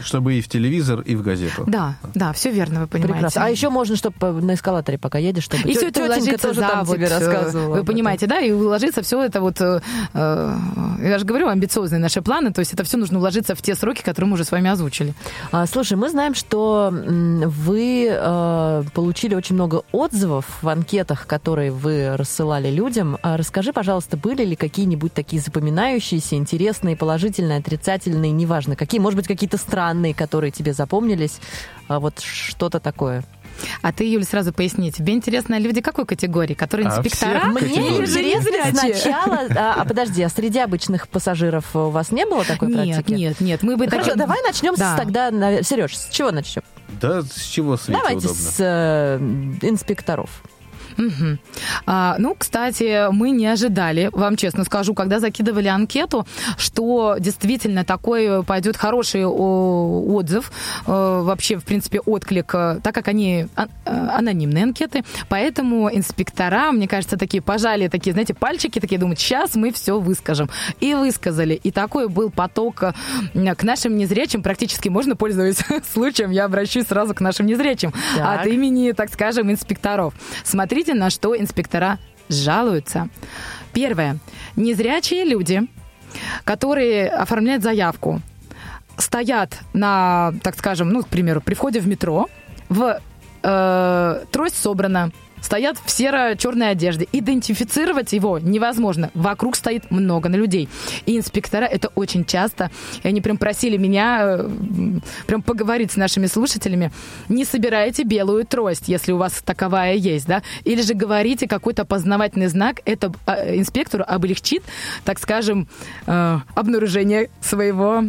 Чтобы и в телевизор, и в газету. Да, да, все верно, вы понимаете. Прекрасно. А еще можно, чтобы на эскалаторе пока едешь, чтобы... И все тетенька тоже да, там вот, тебе рассказывала. Вы понимаете, да, и уложиться все это вот... Я же говорю, амбициозные наши планы, то есть это все нужно уложиться в те сроки, которые мы уже с вами озвучили. А, слушай, мы знаем, что что вы э, получили очень много отзывов в анкетах, которые вы рассылали людям. А расскажи, пожалуйста, были ли какие-нибудь такие запоминающиеся, интересные, положительные, отрицательные, неважно, какие, может быть, какие-то странные, которые тебе запомнились, а вот что-то такое? А ты, Юля, сразу поясни, тебе интересно люди какой категории? Которые а инспектора? А Мне интересно сначала... А, а подожди, а среди обычных пассажиров у вас не было такой нет, практики? Нет, нет, мы бы... Хорошо, так... давай начнем да. с тогда... Сереж, с чего начнем? Да, с чего Свете Давайте удобно? с э, инспекторов. Угу. А, ну, кстати, мы не ожидали, вам честно скажу, когда закидывали анкету, что действительно такой пойдет хороший отзыв, э, вообще, в принципе, отклик, э, так как они а, э, анонимные анкеты, поэтому инспектора, мне кажется, такие пожали, такие, знаете, пальчики, такие думают, сейчас мы все выскажем. И высказали. И такой был поток к нашим незрячим, практически можно, пользоваться случаем, я обращусь сразу к нашим незрячим, так. от имени, так скажем, инспекторов. Смотрите, на что инспектора жалуются. Первое. Незрячие люди, которые оформляют заявку, стоят на, так скажем, ну, к примеру, при входе в метро, в э, трость собрана, стоят в серо-черной одежде. Идентифицировать его невозможно. Вокруг стоит много на людей. И инспектора это очень часто. И они прям просили меня э, прям поговорить с нашими слушателями. Не собирайте белую трость, если у вас таковая есть, да? Или же говорите какой-то опознавательный знак. Это э, инспектору облегчит, так скажем, э, обнаружение своего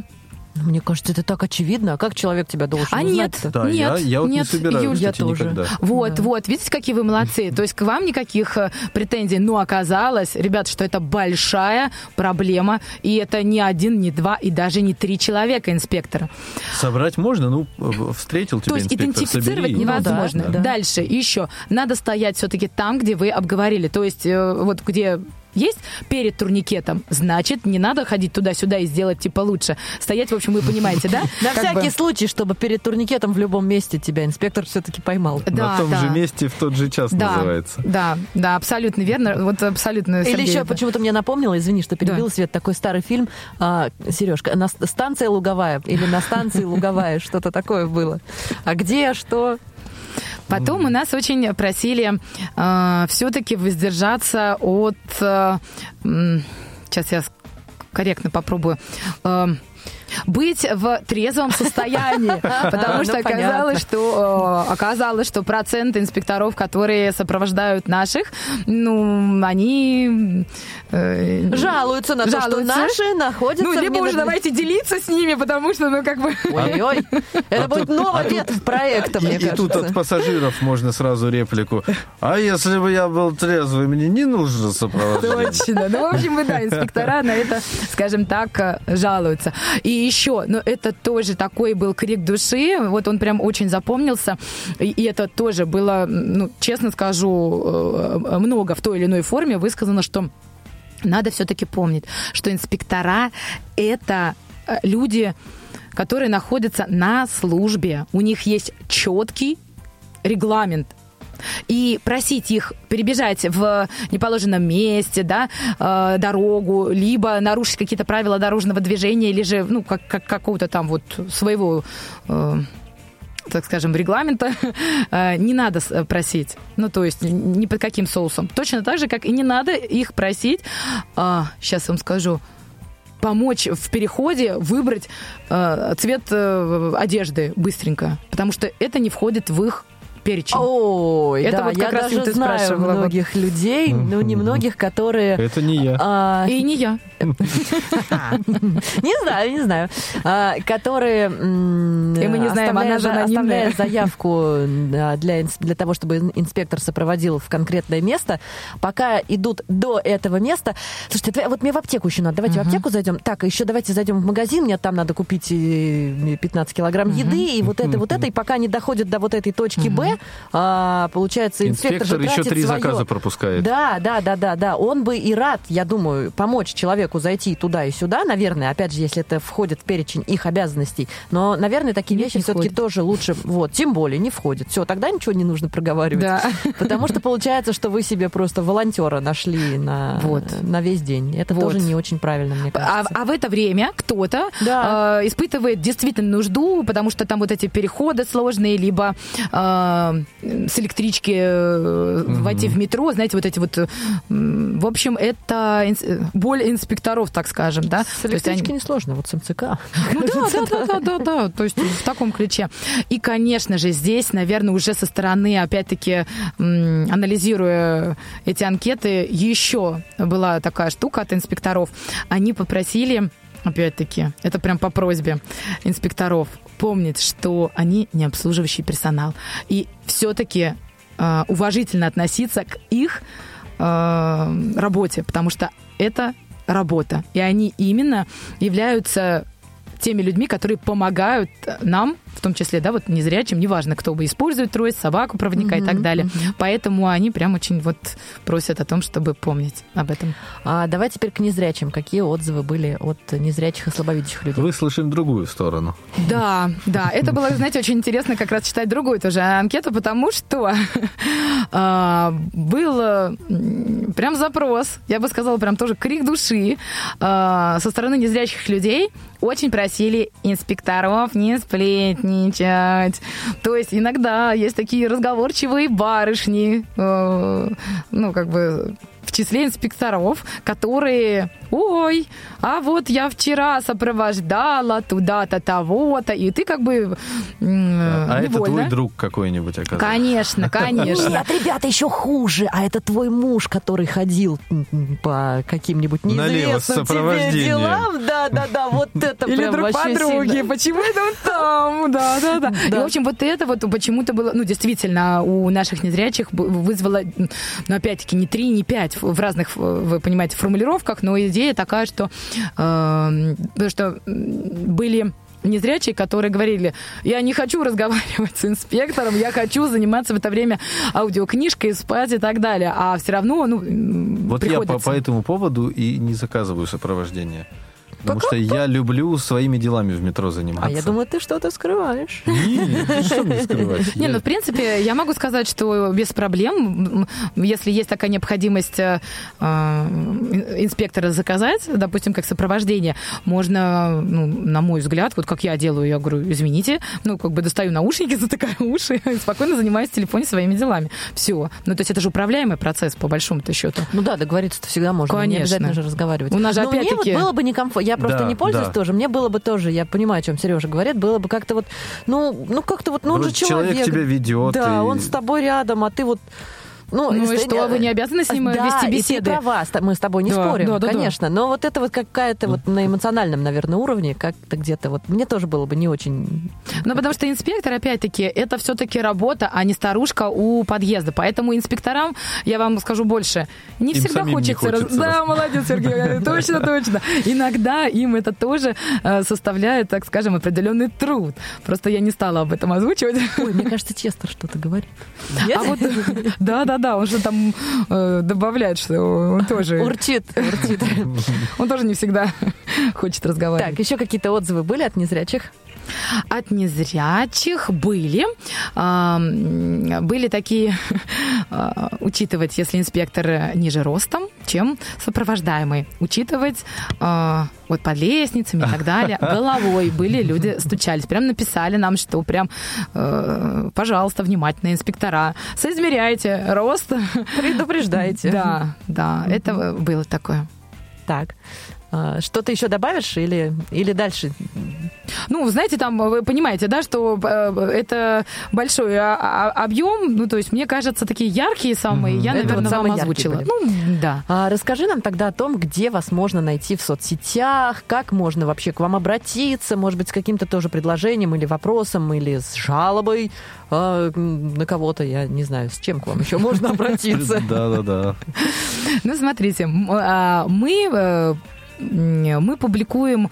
мне кажется, это так очевидно. А как человек тебя должен а узнать? нет, Да, нет, я, я вот нет, не собираюсь, Юль, я тоже. никогда. Вот, Да. вот, видите, какие вы молодцы. То есть к вам никаких э, претензий. Но оказалось, ребят, что это большая проблема. И это не один, не два, и даже не три человека инспектора. Собрать можно, ну, в- встретил тебя То есть идентифицировать собери. невозможно. Ну да, да. Дальше еще надо стоять все-таки там, где вы обговорили. То есть э, вот где есть перед турникетом, значит, не надо ходить туда-сюда и сделать типа лучше. Стоять, в общем, вы понимаете, да? На всякий случай, чтобы перед турникетом в любом месте тебя инспектор все-таки поймал. На том же месте в тот же час называется. да, да, абсолютно верно. Вот абсолютно. Или еще почему-то мне напомнила, извини, что перебила, Да. Свет, такой старый фильм, а, Сережка, на ст- станция Луговая или на станции Луговая, что-то такое было. А где, что? Потом у нас очень просили все-таки воздержаться от... э, сейчас я корректно попробую. э, быть в трезвом состоянии, потому Ну, что оказалось, что э, оказалось, что процент инспекторов, которые сопровождают наших, ну, они э, Жалуются на то, что наши находятся... Ну, либо уже давайте делиться с ними, потому что, ну, как бы... Ой-ой, это А будет новый а вид проекта, мне И тут кажется. от пассажиров можно сразу реплику. А если бы я был трезвый, мне не нужно сопровождение. Точно. Ну, в общем, да, инспектора на это, скажем так, э, жалуются. И еще, ну, это тоже такой был крик души, вот он прям очень запомнился, и, и это тоже было, ну, честно скажу, э, много в той или иной форме высказано, что надо все-таки помнить, что инспектора — это э, люди, которые находятся на службе. У них есть четкий регламент. И просить их перебежать в неположенном месте, да, э, дорогу, либо нарушить какие-то правила дорожного движения, или же, ну, как, как какого-то там вот своего э, так скажем, регламента э, не надо с- просить. Ну, то есть ни под каким соусом. Точно так же, как и не надо их просить, сейчас вам скажу, помочь в переходе выбрать э, цвет э, одежды быстренько, потому что это не входит в их перечень. Ой, Это да, вот я как раз даже ты знаю спрашивала, вот. многих людей, ну, немногих, которые... Это не я. а, И не я. Не знаю, не знаю. А, Которые И мы не знаем, она же оставляют заявку для, для того, чтобы ин- инспектор сопроводил в конкретное место. Пока идут до этого места. Слушайте, вот мне в аптеку еще надо. Давайте в аптеку зайдем. Так, еще давайте зайдем в магазин. Мне там надо купить э, 15 килограмм еды, и вот это, вот это. И пока они доходят до вот этой точки Б, а, получается, инспектор, Инспектор же еще три своё. заказа пропускает. Да, да, да, да, да. Он бы и рад, я думаю, помочь человеку зайти туда и сюда, наверное, опять же, если это входит в перечень их обязанностей. Но, наверное, такие вещи все-таки тоже лучше, вот, тем более не входит. Все, тогда ничего не нужно проговаривать. Да. Потому что получается, что вы себе просто волонтера нашли на, Вот. на весь день. Это Вот. тоже не очень правильно, мне А, кажется. а в это время кто-то Да. э, испытывает действительно нужду, потому что там вот эти переходы сложные, либо э, с электрички э, войти в метро, знаете, вот эти вот... э, в общем, это инс- э, боль инспекторов, так скажем, да? С есть они- электрички несложно, вот с МЦК. Ну да, да, да, да, да, да, то есть в таком ключе. И, конечно же, здесь, наверное, уже со стороны, опять-таки, анализируя эти анкеты, еще была такая штука от инспекторов. Они попросили, опять-таки, это прям по просьбе инспекторов, помнить, что они не обслуживающий персонал. И все-таки э, уважительно относиться к их э, работе, потому что это работа. И они именно являются теми людьми, которые помогают нам в том числе, да, вот незрячим, неважно, кто бы использует трость, собаку, проводника и так далее. Поэтому они прям очень вот просят о том, чтобы помнить об этом. А давай теперь к незрячим. Какие отзывы были от незрячих и слабовидящих людей? Выслушаем другую сторону. Да, да, это было, знаете, очень интересно как раз читать другую тоже анкету, потому что а, был прям запрос, я бы сказала, прям тоже крик души а, со стороны незрячих людей. Очень просили инспекторов не сплетничать. То есть иногда есть такие разговорчивые барышни, э, ну, как бы числе инспекторов, которые, ой, а вот я вчера сопровождала туда-то, того-то, и ты как бы м, А это твой друг какой-нибудь оказался. Конечно, конечно. Нет, ребята, еще хуже. А это твой муж, который ходил по каким-нибудь неизвестным тебе делам. Да, да, да, вот это Или друг подруги, почему это он там? Да, да, да. И, в общем, вот это вот почему-то было, ну, действительно, у наших незрячих вызвало, ну, опять-таки, не три, не пять в разных, вы понимаете, формулировках, но идея такая, что, э, что были незрячие, которые говорили, я не хочу разговаривать с инспектором, я хочу заниматься в это время аудиокнижкой, спать и так далее. А все равно, ну, Вот я по, приходится. по этому поводу и не заказываю сопровождение. Потому что я люблю своими делами в метро заниматься. А я думаю, ты что-то скрываешь. Нет, что мне скрывать? Не, ну, в принципе, я могу сказать, что без проблем, если есть такая необходимость э, э, инспектора заказать, допустим, как сопровождение, можно, ну, на мой взгляд, вот как я делаю, я говорю, извините, ну, как бы достаю наушники, затыкаю уши и спокойно занимаюсь в телефоне своими делами. Все. Ну, то есть это же управляемый процесс, по большому-то счету. Ну да, договориться-то всегда можно. Не Конечно. обязательно же разговаривать. У нас же вот опять-таки- было бы некомфортно. Я просто Да, не пользуюсь да. тоже. Мне было бы тоже, я понимаю, о чем Сережа говорит, было бы как-то вот, ну, ну как-то вот, ну он же человек человек. тебя ведет, Да, и- он с тобой рядом, а ты вот ну, Ну и что, вы не обязаны с ним да, вести беседы? ты права, мы с тобой не Да, спорим, да, да, да. конечно. Но вот это вот какая-то вот на эмоциональном, наверное, уровне, как-то где-то вот, мне тоже было бы не очень... Ну, потому что инспектор, опять-таки, это все-таки работа, а не старушка у подъезда. Поэтому инспекторам, я вам скажу больше, не Им всегда самим не хочется... раз- хочется. Да, молодец, Сергей, точно, точно. Иногда им это тоже э, составляет, так скажем, определенный труд. Просто я не стала об этом озвучивать. Ой, мне кажется, Честер что-то говорит. А вот, да-да-да, он же там э, добавляет, что он тоже, Урчит, урчит. он тоже не всегда хочет разговаривать. Так, еще какие-то отзывы были от незрячих? От незрячих были. Были такие, а, учитывать, если инспектор ниже ростом, чем сопровождаемый. Учитывать а, вот под лестницами и так далее. Головой были люди, стучались. Прям написали нам, что прям, э, пожалуйста, внимательно, инспектора, соизмеряйте рост. Предупреждаете. Да, да, это было такое. Так. А, Что-то еще добавишь или, или дальше? Ну, вы знаете, там, вы понимаете, да, что э, это большой а- а- объем, ну, то есть, мне кажется, такие яркие самые, я, Это вот наверное, самые вам озвучила. были. Ну, да. А, Расскажи нам тогда о том, где вас можно найти в соцсетях, как можно вообще к вам обратиться, может быть, с каким-то тоже предложением или вопросом, или с жалобой а, на кого-то, я не знаю, с чем к вам еще можно обратиться. Да-да-да. Ну, смотрите, мы, э, мы публикуем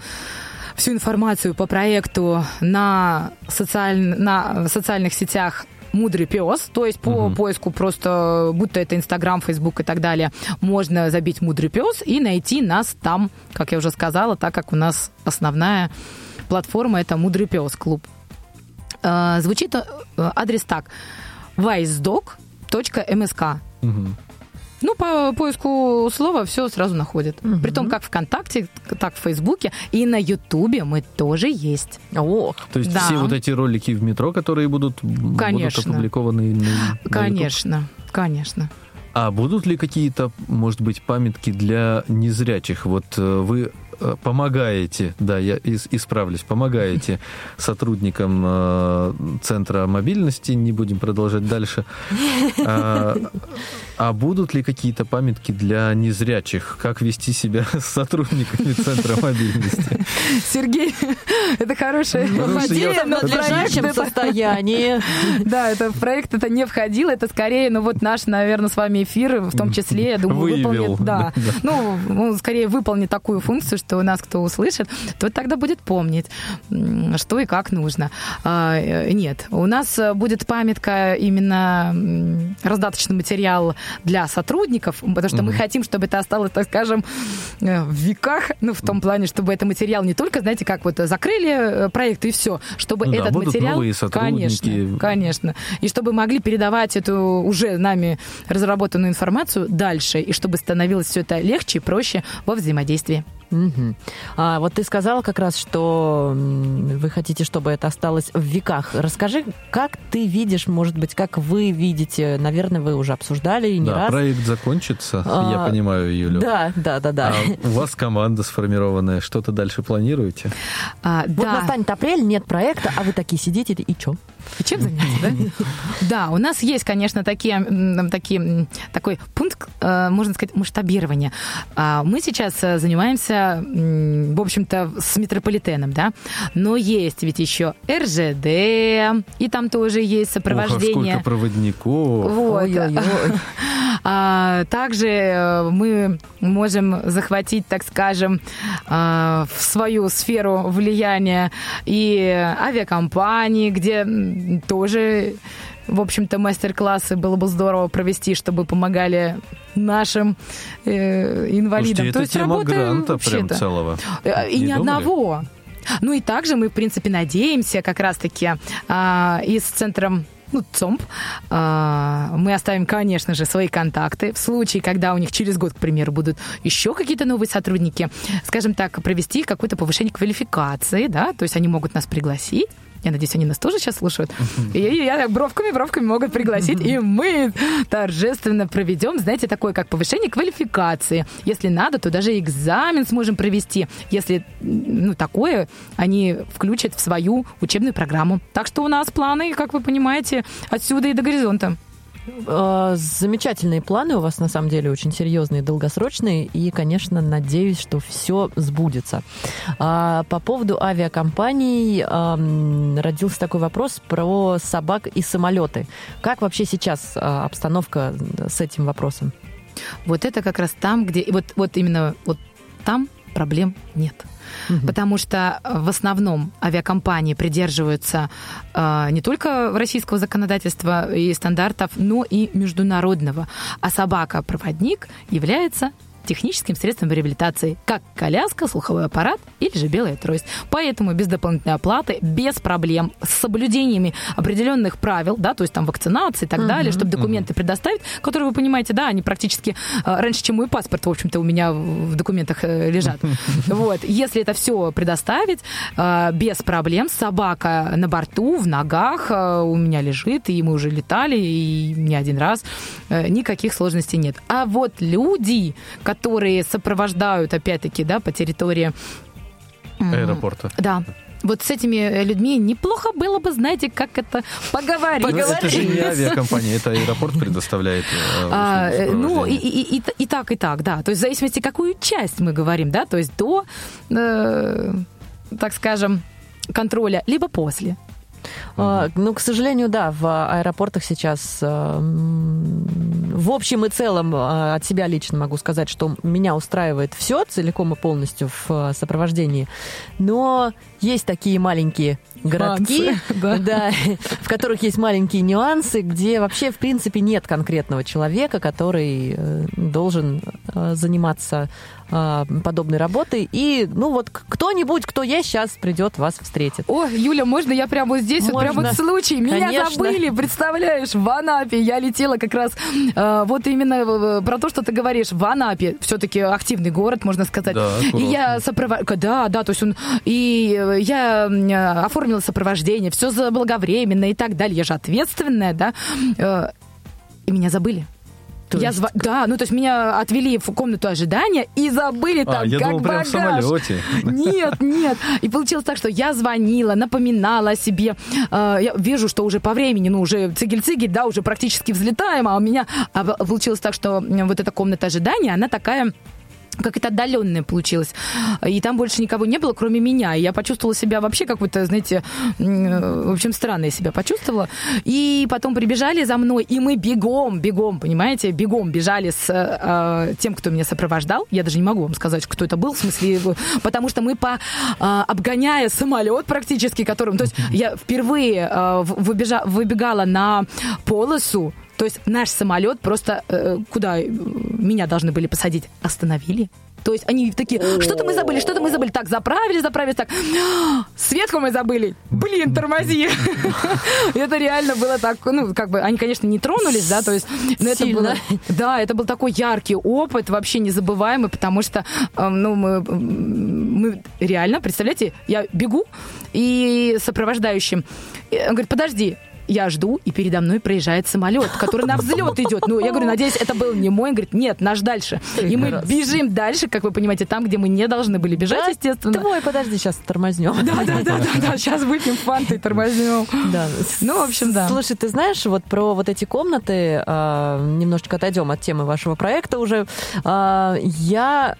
всю информацию по проекту на, социаль... на социальных сетях Мудрый пес, то есть по Мгм. поиску просто, будто это Инстаграм, Фейсбук и так далее, можно забить Мудрый пес и найти нас там, как я уже сказала, так как у нас основная платформа это Мудрый пес клуб. Э, Звучит э, адрес так: wisedog.msk. Мгм. Ну, по поиску слова все сразу находит. Мгм. Притом как ВКонтакте, так в Фейсбуке и на Ютубе мы тоже есть. Ох, То есть Да. все вот эти ролики в метро, которые будут, будут Конечно. опубликованы на- на YouTube? Конечно, конечно. А будут ли какие-то, может быть, памятки для незрячих? Вот э, вы помогаете, да, я ис- исправлюсь, помогаете сотрудникам э, Центра мобильности, не будем продолжать дальше. А, а будут ли какие-то памятки для незрячих? Как вести себя с сотрудниками Центра мобильности? Сергей, это хорошая Потому что я- идея, в но это- состоянии. Да, это в проект это не входило, это скорее, ну вот наш, наверное, с вами эфир, в том числе, я думаю, выполнит, да, ну, скорее выполнит такую функцию, что у нас кто услышит, то тогда будет помнить, что и как нужно. А, э, нет, у нас будет памятка именно раздаточный материал для сотрудников, потому что mm-hmm. мы хотим, чтобы это осталось, так скажем, э, в веках, ну, в том плане, чтобы это материал не только, знаете, как вот закрыли проект и все, чтобы ну, этот да, материал... Новые сотрудники. Конечно, конечно. И чтобы могли передавать эту уже нами разработанную информацию дальше, и чтобы становилось все это легче и проще во взаимодействии. Угу. А вот ты сказала как раз, что вы хотите, чтобы это осталось в веках. Расскажи, как ты видишь, может быть, как вы видите, наверное, вы уже обсуждали и не да, раз. проект закончится, а, я понимаю, Юля. Да, да, да, да. А у вас команда сформированная, что-то дальше планируете? А, вот да. настанет апрель, нет проекта, а вы такие сидите и что? И чем заняться, да? Да, у нас есть, конечно, такие, такие, такой пункт, э, можно сказать, масштабирования. А, мы сейчас э, в общем-то, с метрополитеном, да, но есть ведь еще РЖД, и там тоже есть сопровождение. Ох, а сколько проводников. Вот. А, также э, мы можем захватить, так скажем, в свою сферу влияния и авиакомпании, где тоже, в общем-то, мастер-классы было бы здорово провести, чтобы помогали нашим э, инвалидам. Слушайте, То есть тема гранта прям целого. Э, и Не ни думали? одного. Ну и также мы, в принципе, надеемся как раз-таки а, и с центром ну, ЦОМП, а, мы оставим, конечно же, свои контакты. В случае, когда у них через год, к примеру, будут еще какие-то новые сотрудники, скажем так, провести какое-то повышение квалификации, да, то есть они могут нас пригласить я надеюсь, они нас тоже сейчас слушают. И я бровками, бровками могут пригласить, и мы торжественно проведем, знаете, такое как повышение квалификации. Если надо, то даже экзамен сможем провести, если ну, такое они включат в свою учебную программу. Так что у нас планы, как вы понимаете, отсюда и до горизонта. Э, замечательные планы у вас, на самом деле, очень серьезные, долгосрочные. И, конечно, надеюсь, что все сбудется. А, по поводу авиакомпаний родился такой вопрос про собак и самолеты. Как вообще сейчас а, обстановка с этим вопросом? Вот это как раз там, где... Вот, вот именно вот там проблем нет угу. потому что э, в основном авиакомпании придерживаются э, не только российского законодательства и стандартов, но и международного. А собака-проводник является техническим средством реабилитации, как коляска, слуховой аппарат или же белая трость. Поэтому без дополнительной оплаты, без проблем, с соблюдениями определенных правил, да, то есть там вакцинации и так далее, чтобы документы предоставить, которые, вы понимаете, да, они практически э, раньше, чем мой паспорт, в общем-то, у меня в документах э, лежат. Вот. Если это все предоставить, э, без проблем, собака на борту, в ногах у меня лежит, и мы уже летали, и не один раз, никаких сложностей нет. А вот люди, которые которые сопровождают, опять-таки, да, по территории аэропорта. Да, вот с этими людьми неплохо было бы, знаете, как это поговорить. поговорить. Это же не авиакомпания, это аэропорт предоставляет. Э, а, э, ну, и, и, и, и так, и так, да. То есть в зависимости, какую часть мы говорим, да, то есть до, э, так скажем, контроля, либо после. Uh-huh. Ну, к сожалению, да, в аэропортах сейчас э, в общем и целом э, от себя лично могу сказать, что меня устраивает все целиком и полностью в э, сопровождении. Но есть такие маленькие городки, да. Да, в которых есть маленькие нюансы, где вообще, в принципе, нет конкретного человека, который должен заниматься а, подобной работой. И, ну вот, кто-нибудь, кто есть, сейчас придет, вас встретит. О, Юля, можно я прямо вот здесь, можно. вот прямо вот случай? Меня Конечно. забыли, представляешь, в Анапе. Я летела как раз э, вот именно э, про то, что ты говоришь. В Анапе все-таки активный город, можно сказать. Да, и я сопровождала... Да, да, то есть он... И э, я оформила сопровождение, все заблаговременно и так далее. Я же ответственная, да. И меня забыли. То я зв... Да, ну то есть меня отвели в комнату ожидания и забыли а, там я как думал, багаж. прям в самолете. Нет, нет. И получилось так, что я звонила, напоминала о себе. Э, я вижу, что уже по времени, ну уже цигель-цигель, да, уже практически взлетаем, а у меня... А получилось так, что вот эта комната ожидания, она такая как-то отдаленное получилось. И там больше никого не было, кроме меня. И я почувствовала себя вообще как-то, знаете, в общем, странно я себя почувствовала. И потом прибежали за мной, и мы бегом, бегом, понимаете, бегом бежали с э, тем, кто меня сопровождал. Я даже не могу вам сказать, кто это был, в смысле, потому что мы по э, обгоняя самолет практически, которым, то есть я впервые э, выбежа, выбегала на полосу, то есть наш самолет просто, э, куда меня должны были посадить, остановили. То есть они такие, что-то мы забыли, что-то мы забыли. Так, заправили, заправили, так, светку мы забыли. Блин, тормози. Это реально было так, ну, как бы, они, конечно, не тронулись, да, то есть, но это было, да, это был такой яркий опыт, вообще незабываемый, потому что, э, ну, мы, мы реально, представляете, я бегу, и сопровождающим, он говорит, подожди, я жду, и передо мной проезжает самолет, который на взлет идет. Ну, я говорю, надеюсь, это был не мой. Он говорит, нет, наш дальше. И мы бежим дальше, как вы понимаете, там, где мы не должны были бежать, естественно. Твой, подожди, сейчас тормознем. Да, да, да, да, сейчас выпьем фанты и тормознем. Да. Ну, в общем, да. Слушай, ты знаешь, вот про вот эти комнаты, а, немножечко отойдем от темы вашего проекта уже. А, я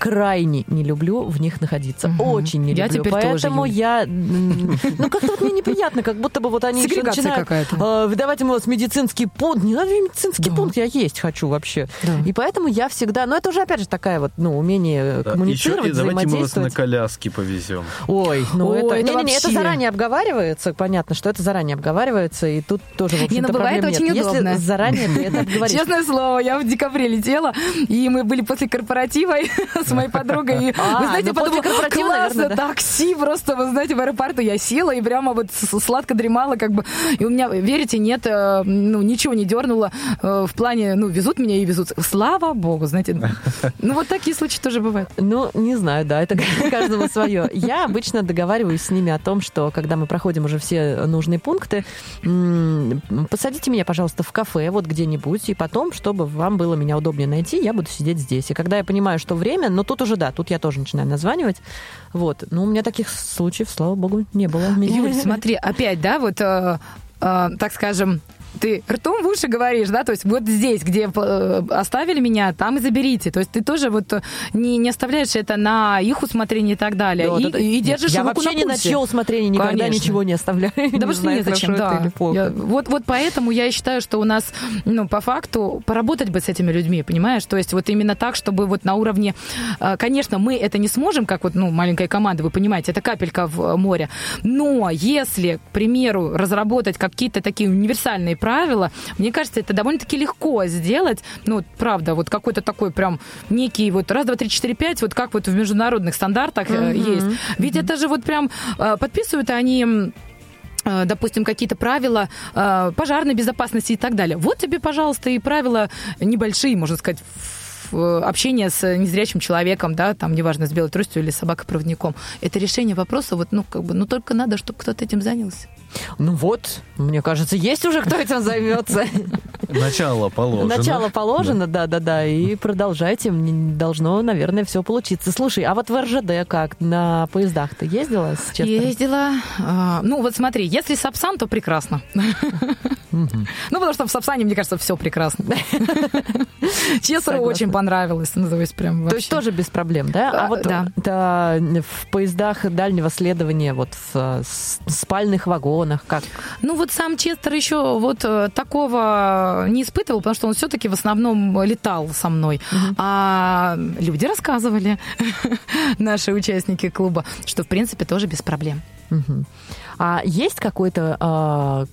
крайне не люблю в них находиться. Угу. Очень не я люблю. Теперь Поэтому тоже, я... Ну, как-то вот мне неприятно, как будто бы вот они еще начинают э, выдавать ему медицинский пункт. Не надо медицинский да. пункт, я есть хочу вообще. Да. И поэтому я всегда... Ну, это уже, опять же, такая вот, ну, умение да. коммуницировать, еще, давайте мы вас на коляске повезем. Ой, ну Ой, это... Не, не, не, это заранее обговаривается, понятно, что это заранее обговаривается, и тут тоже, в общем-то, проблем нет. очень удобно. Если заранее ты это обговоришь. Честное слово, я в декабре летела, и мы были после корпоратива с моей подругой. И, а, вы знаете, ну, подумала, классно, да. такси просто, вы знаете, в аэропорту я села и прямо вот сладко дремала, как бы. И у меня, верите, нет, э, ну, ничего не дернуло э, в плане, ну, везут меня и везут. Слава богу, знаете. Ну, вот такие случаи тоже бывают. Ну, не знаю, да, это каждому свое. Я обычно договариваюсь с ними о том, что когда мы проходим уже все нужные пункты, посадите меня, пожалуйста, в кафе вот где-нибудь, и потом, чтобы вам было меня удобнее найти, я буду сидеть здесь. И когда я понимаю, что время, но тут уже, да, тут я тоже начинаю названивать. Вот. Но у меня таких случаев, слава богу, не было. Юль, смотри, опять, да, вот, э, э, так скажем, ты ртом в уши говоришь, да, то есть вот здесь, где э, оставили меня, там и заберите. То есть ты тоже вот э, не, не оставляешь это на их усмотрение и так далее. Да, и, это, и держишь я руку вообще на ни на чье усмотрение никогда Конечно. ничего не оставляю. Да потому что незачем, да. Я, вот, вот поэтому я считаю, что у нас, ну, по факту, поработать бы с этими людьми, понимаешь? То есть вот именно так, чтобы вот на уровне... Э, конечно, мы это не сможем, как вот, ну, маленькая команда, вы понимаете, это капелька в море. Но если, к примеру, разработать какие-то такие универсальные правила. Мне кажется, это довольно-таки легко сделать. Ну, правда, вот какой-то такой прям некий вот раз, два, три, четыре, пять, вот как вот в международных стандартах mm-hmm. есть. Ведь mm-hmm. это же вот прям э, подписывают они э, допустим, какие-то правила пожарной безопасности и так далее. Вот тебе, пожалуйста, и правила небольшие, можно сказать, общение с незрячим человеком, да, там, неважно, с белой тростью или собакой-проводником. Это решение вопроса, вот, ну, как бы, ну, только надо, чтобы кто-то этим занялся. Ну вот, мне кажется, есть уже кто этим займется. Начало положено. Начало положено, да-да-да, и продолжайте, мне должно, наверное, все получиться. Слушай, а вот в РЖД как, на поездах ты ездила? Ездила. А, ну вот смотри, если Сапсан, то прекрасно. Ну, потому что в Сапсане, мне кажется, все прекрасно. Честеру очень понравилось, называется прям То есть тоже без проблем, да? А, а вот в поездах дальнего следования, вот в спальных вагонах, как? Ну вот сам Честер еще вот э, такого не испытывал, потому что он все-таки в основном летал со мной. Угу. А люди рассказывали, наши участники клуба, что в принципе тоже без проблем. Угу. А есть какой-то... А,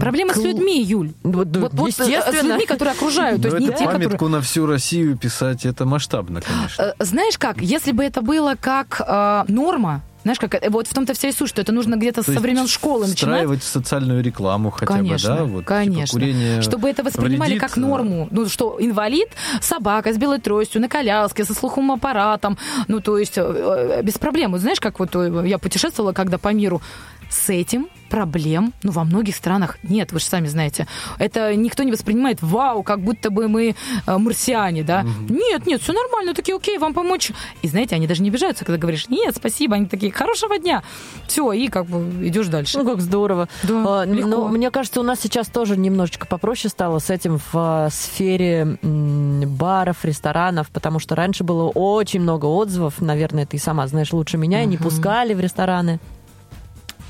Проблема кл... с людьми, Юль. Вот, вот, вот с людьми, которые окружают. То есть не те, памятку которые... на всю Россию писать, это масштабно, конечно. Э, знаешь как, если бы это было как э, норма, знаешь, как э, вот в том-то вся и суть, что это нужно где-то со времен школы начинать. Встраивать социальную рекламу хотя конечно, бы, да? Вот, типа, конечно. Типа курение Чтобы это воспринимали вредит. как норму. Ну, что инвалид, собака с белой тростью, на коляске, со слуховым аппаратом. Ну, то есть э, э, без проблем. Вот знаешь, как вот я путешествовала когда по миру, с этим проблем, ну, во многих странах нет, вы же сами знаете. Это никто не воспринимает, вау, как будто бы мы э, марсиане, да? Угу. Нет, нет, все нормально, такие, окей, вам помочь. И знаете, они даже не обижаются, когда говоришь, нет, спасибо, они такие, хорошего дня. Все, и как бы идешь дальше. Ну, как здорово. Да, а, легко. Но мне кажется, у нас сейчас тоже немножечко попроще стало с этим в а, сфере баров, ресторанов, потому что раньше было очень много отзывов, наверное, ты сама знаешь лучше меня, и не пускали в рестораны.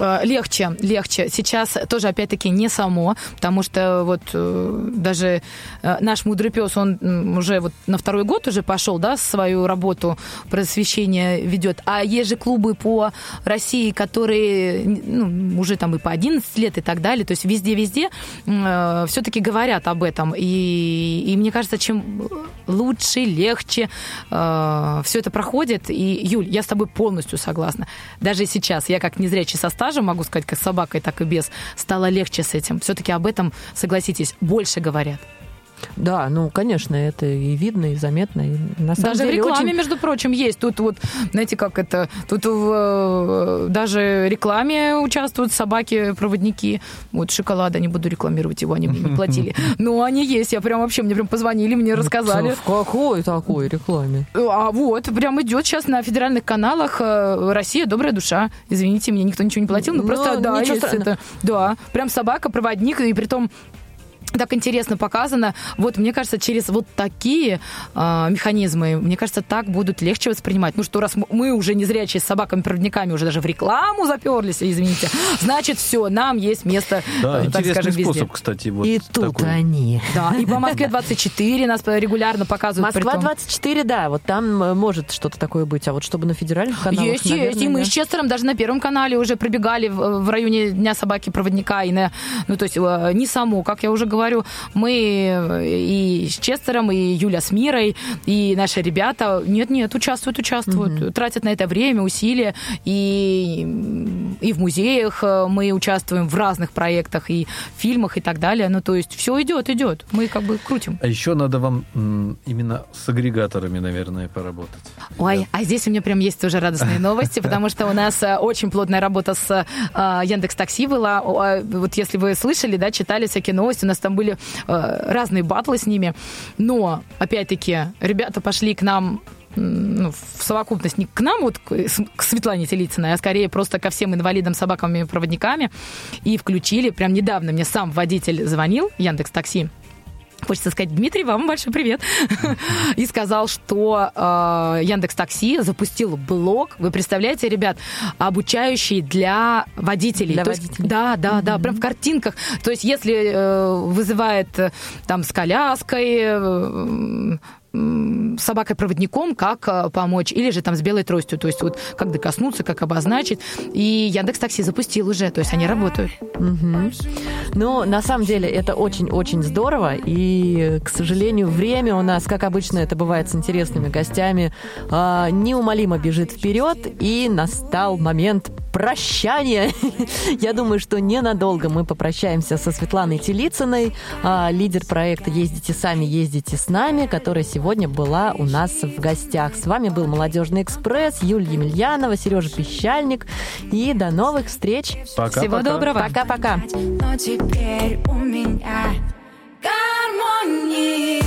Э, легче, легче. Сейчас тоже, опять-таки, не само, потому что вот э, даже э, наш мудрый пес, он уже вот на второй год уже пошел, да, свою работу просвещения ведет. А есть же клубы по России, которые ну, уже там и по 11 лет и так далее. То есть везде-везде э, все-таки говорят об этом. И, и мне кажется, чем лучше, легче э, все это проходит. И, Юль, я с тобой полностью согласна. Даже сейчас, я как незрячий состав стажа, могу сказать, как с собакой, так и без, стало легче с этим. Все-таки об этом, согласитесь, больше говорят. Да, ну, конечно, это и видно, и заметно. И на самом даже деле в рекламе, очень... между прочим, есть. Тут вот, знаете, как это... Тут в, э, даже рекламе участвуют собаки-проводники. Вот шоколада, не буду рекламировать его, они мне не платили. Но они есть. Я прям вообще, мне прям позвонили, мне рассказали. В какой такой рекламе? А вот, прям идет сейчас на федеральных каналах э, «Россия. Добрая душа». Извините, мне никто ничего не платил, но, но просто, да, есть это. Да, прям собака-проводник, и при том так интересно показано. Вот, мне кажется, через вот такие э, механизмы, мне кажется, так будут легче воспринимать. Ну что, раз мы уже не зрячие с собаками-проводниками уже даже в рекламу заперлись, извините, значит, все, нам есть место, да, э, так скажем, способ, везде. кстати, вот И такой. тут они. Да, и по Москве 24 нас регулярно показывают. Москва притом... 24, да, вот там э, может что-то такое быть, а вот чтобы на федеральных каналах, Есть, наверное, есть, и мы да. с Честером даже на Первом канале уже пробегали в, в районе Дня собаки-проводника, и на, ну, то есть э, не само, как я уже говорю, мы и с Честером, и Юля с Мирой, и наши ребята, нет-нет, участвуют, участвуют, угу. тратят на это время, усилия, и, и в музеях э, мы участвуем в разных проектах, и фильмах, и так далее, ну, то есть все идет, идет, мы как бы крутим. А еще надо вам именно с агрегаторами, наверное, поработать. Ой, да. а здесь у меня прям есть тоже радостные новости, потому что у нас э, очень плотная работа с э, Яндекс Такси была. Вот если вы слышали, да, читали всякие новости, у нас там были разные батлы с ними. Но, опять-таки, ребята пошли к нам ну, в совокупность не к нам, вот к Светлане Телицыной, а скорее просто ко всем инвалидам, собакам и проводниками. И включили, прям недавно мне сам водитель звонил, Яндекс Такси, Хочется сказать, Дмитрий, вам большой привет. И сказал, что э, Яндекс Такси запустил блог. Вы представляете, ребят, обучающий для водителей. Для То водителей. Есть, да, да, mm-hmm. да, прям в картинках. То есть, если э, вызывает э, там с коляской, э, собакой-проводником, как э, помочь, или же там с белой тростью, то есть вот как докоснуться, как обозначить. И Яндекс Такси запустил уже, то есть они работают. Угу. Ну, на самом деле, это очень-очень здорово, и, к сожалению, время у нас, как обычно это бывает с интересными гостями, а, неумолимо бежит вперед, и настал момент прощания. Я думаю, что ненадолго мы попрощаемся со Светланой Телицыной, а, лидер проекта «Ездите сами, ездите с нами», которая сегодня была у нас в гостях. С вами был «Молодежный экспресс», Юлия Емельянова, Сережа Пещальник. И до новых встреч. Пока, Всего пока. доброго. Пока-пока. Но теперь у меня гармония.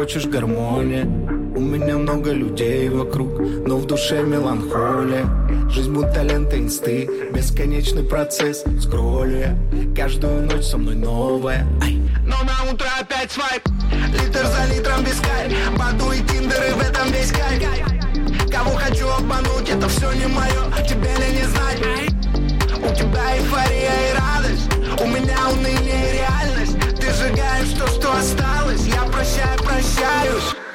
хочешь гармонии? У меня много людей вокруг, но в душе меланхолия. Жизнь будто лента инсты, бесконечный процесс Скроллю каждую ночь со мной новая. Но на утро опять свайп, литр за литром бискарь Баду и тиндеры в этом весь кайф. Кого хочу обмануть, это все не мое, тебе ли не знать? У тебя эйфория и радость. У меня уныние и реальность. Ты сжигаешь то, что осталось. Я прощаю got.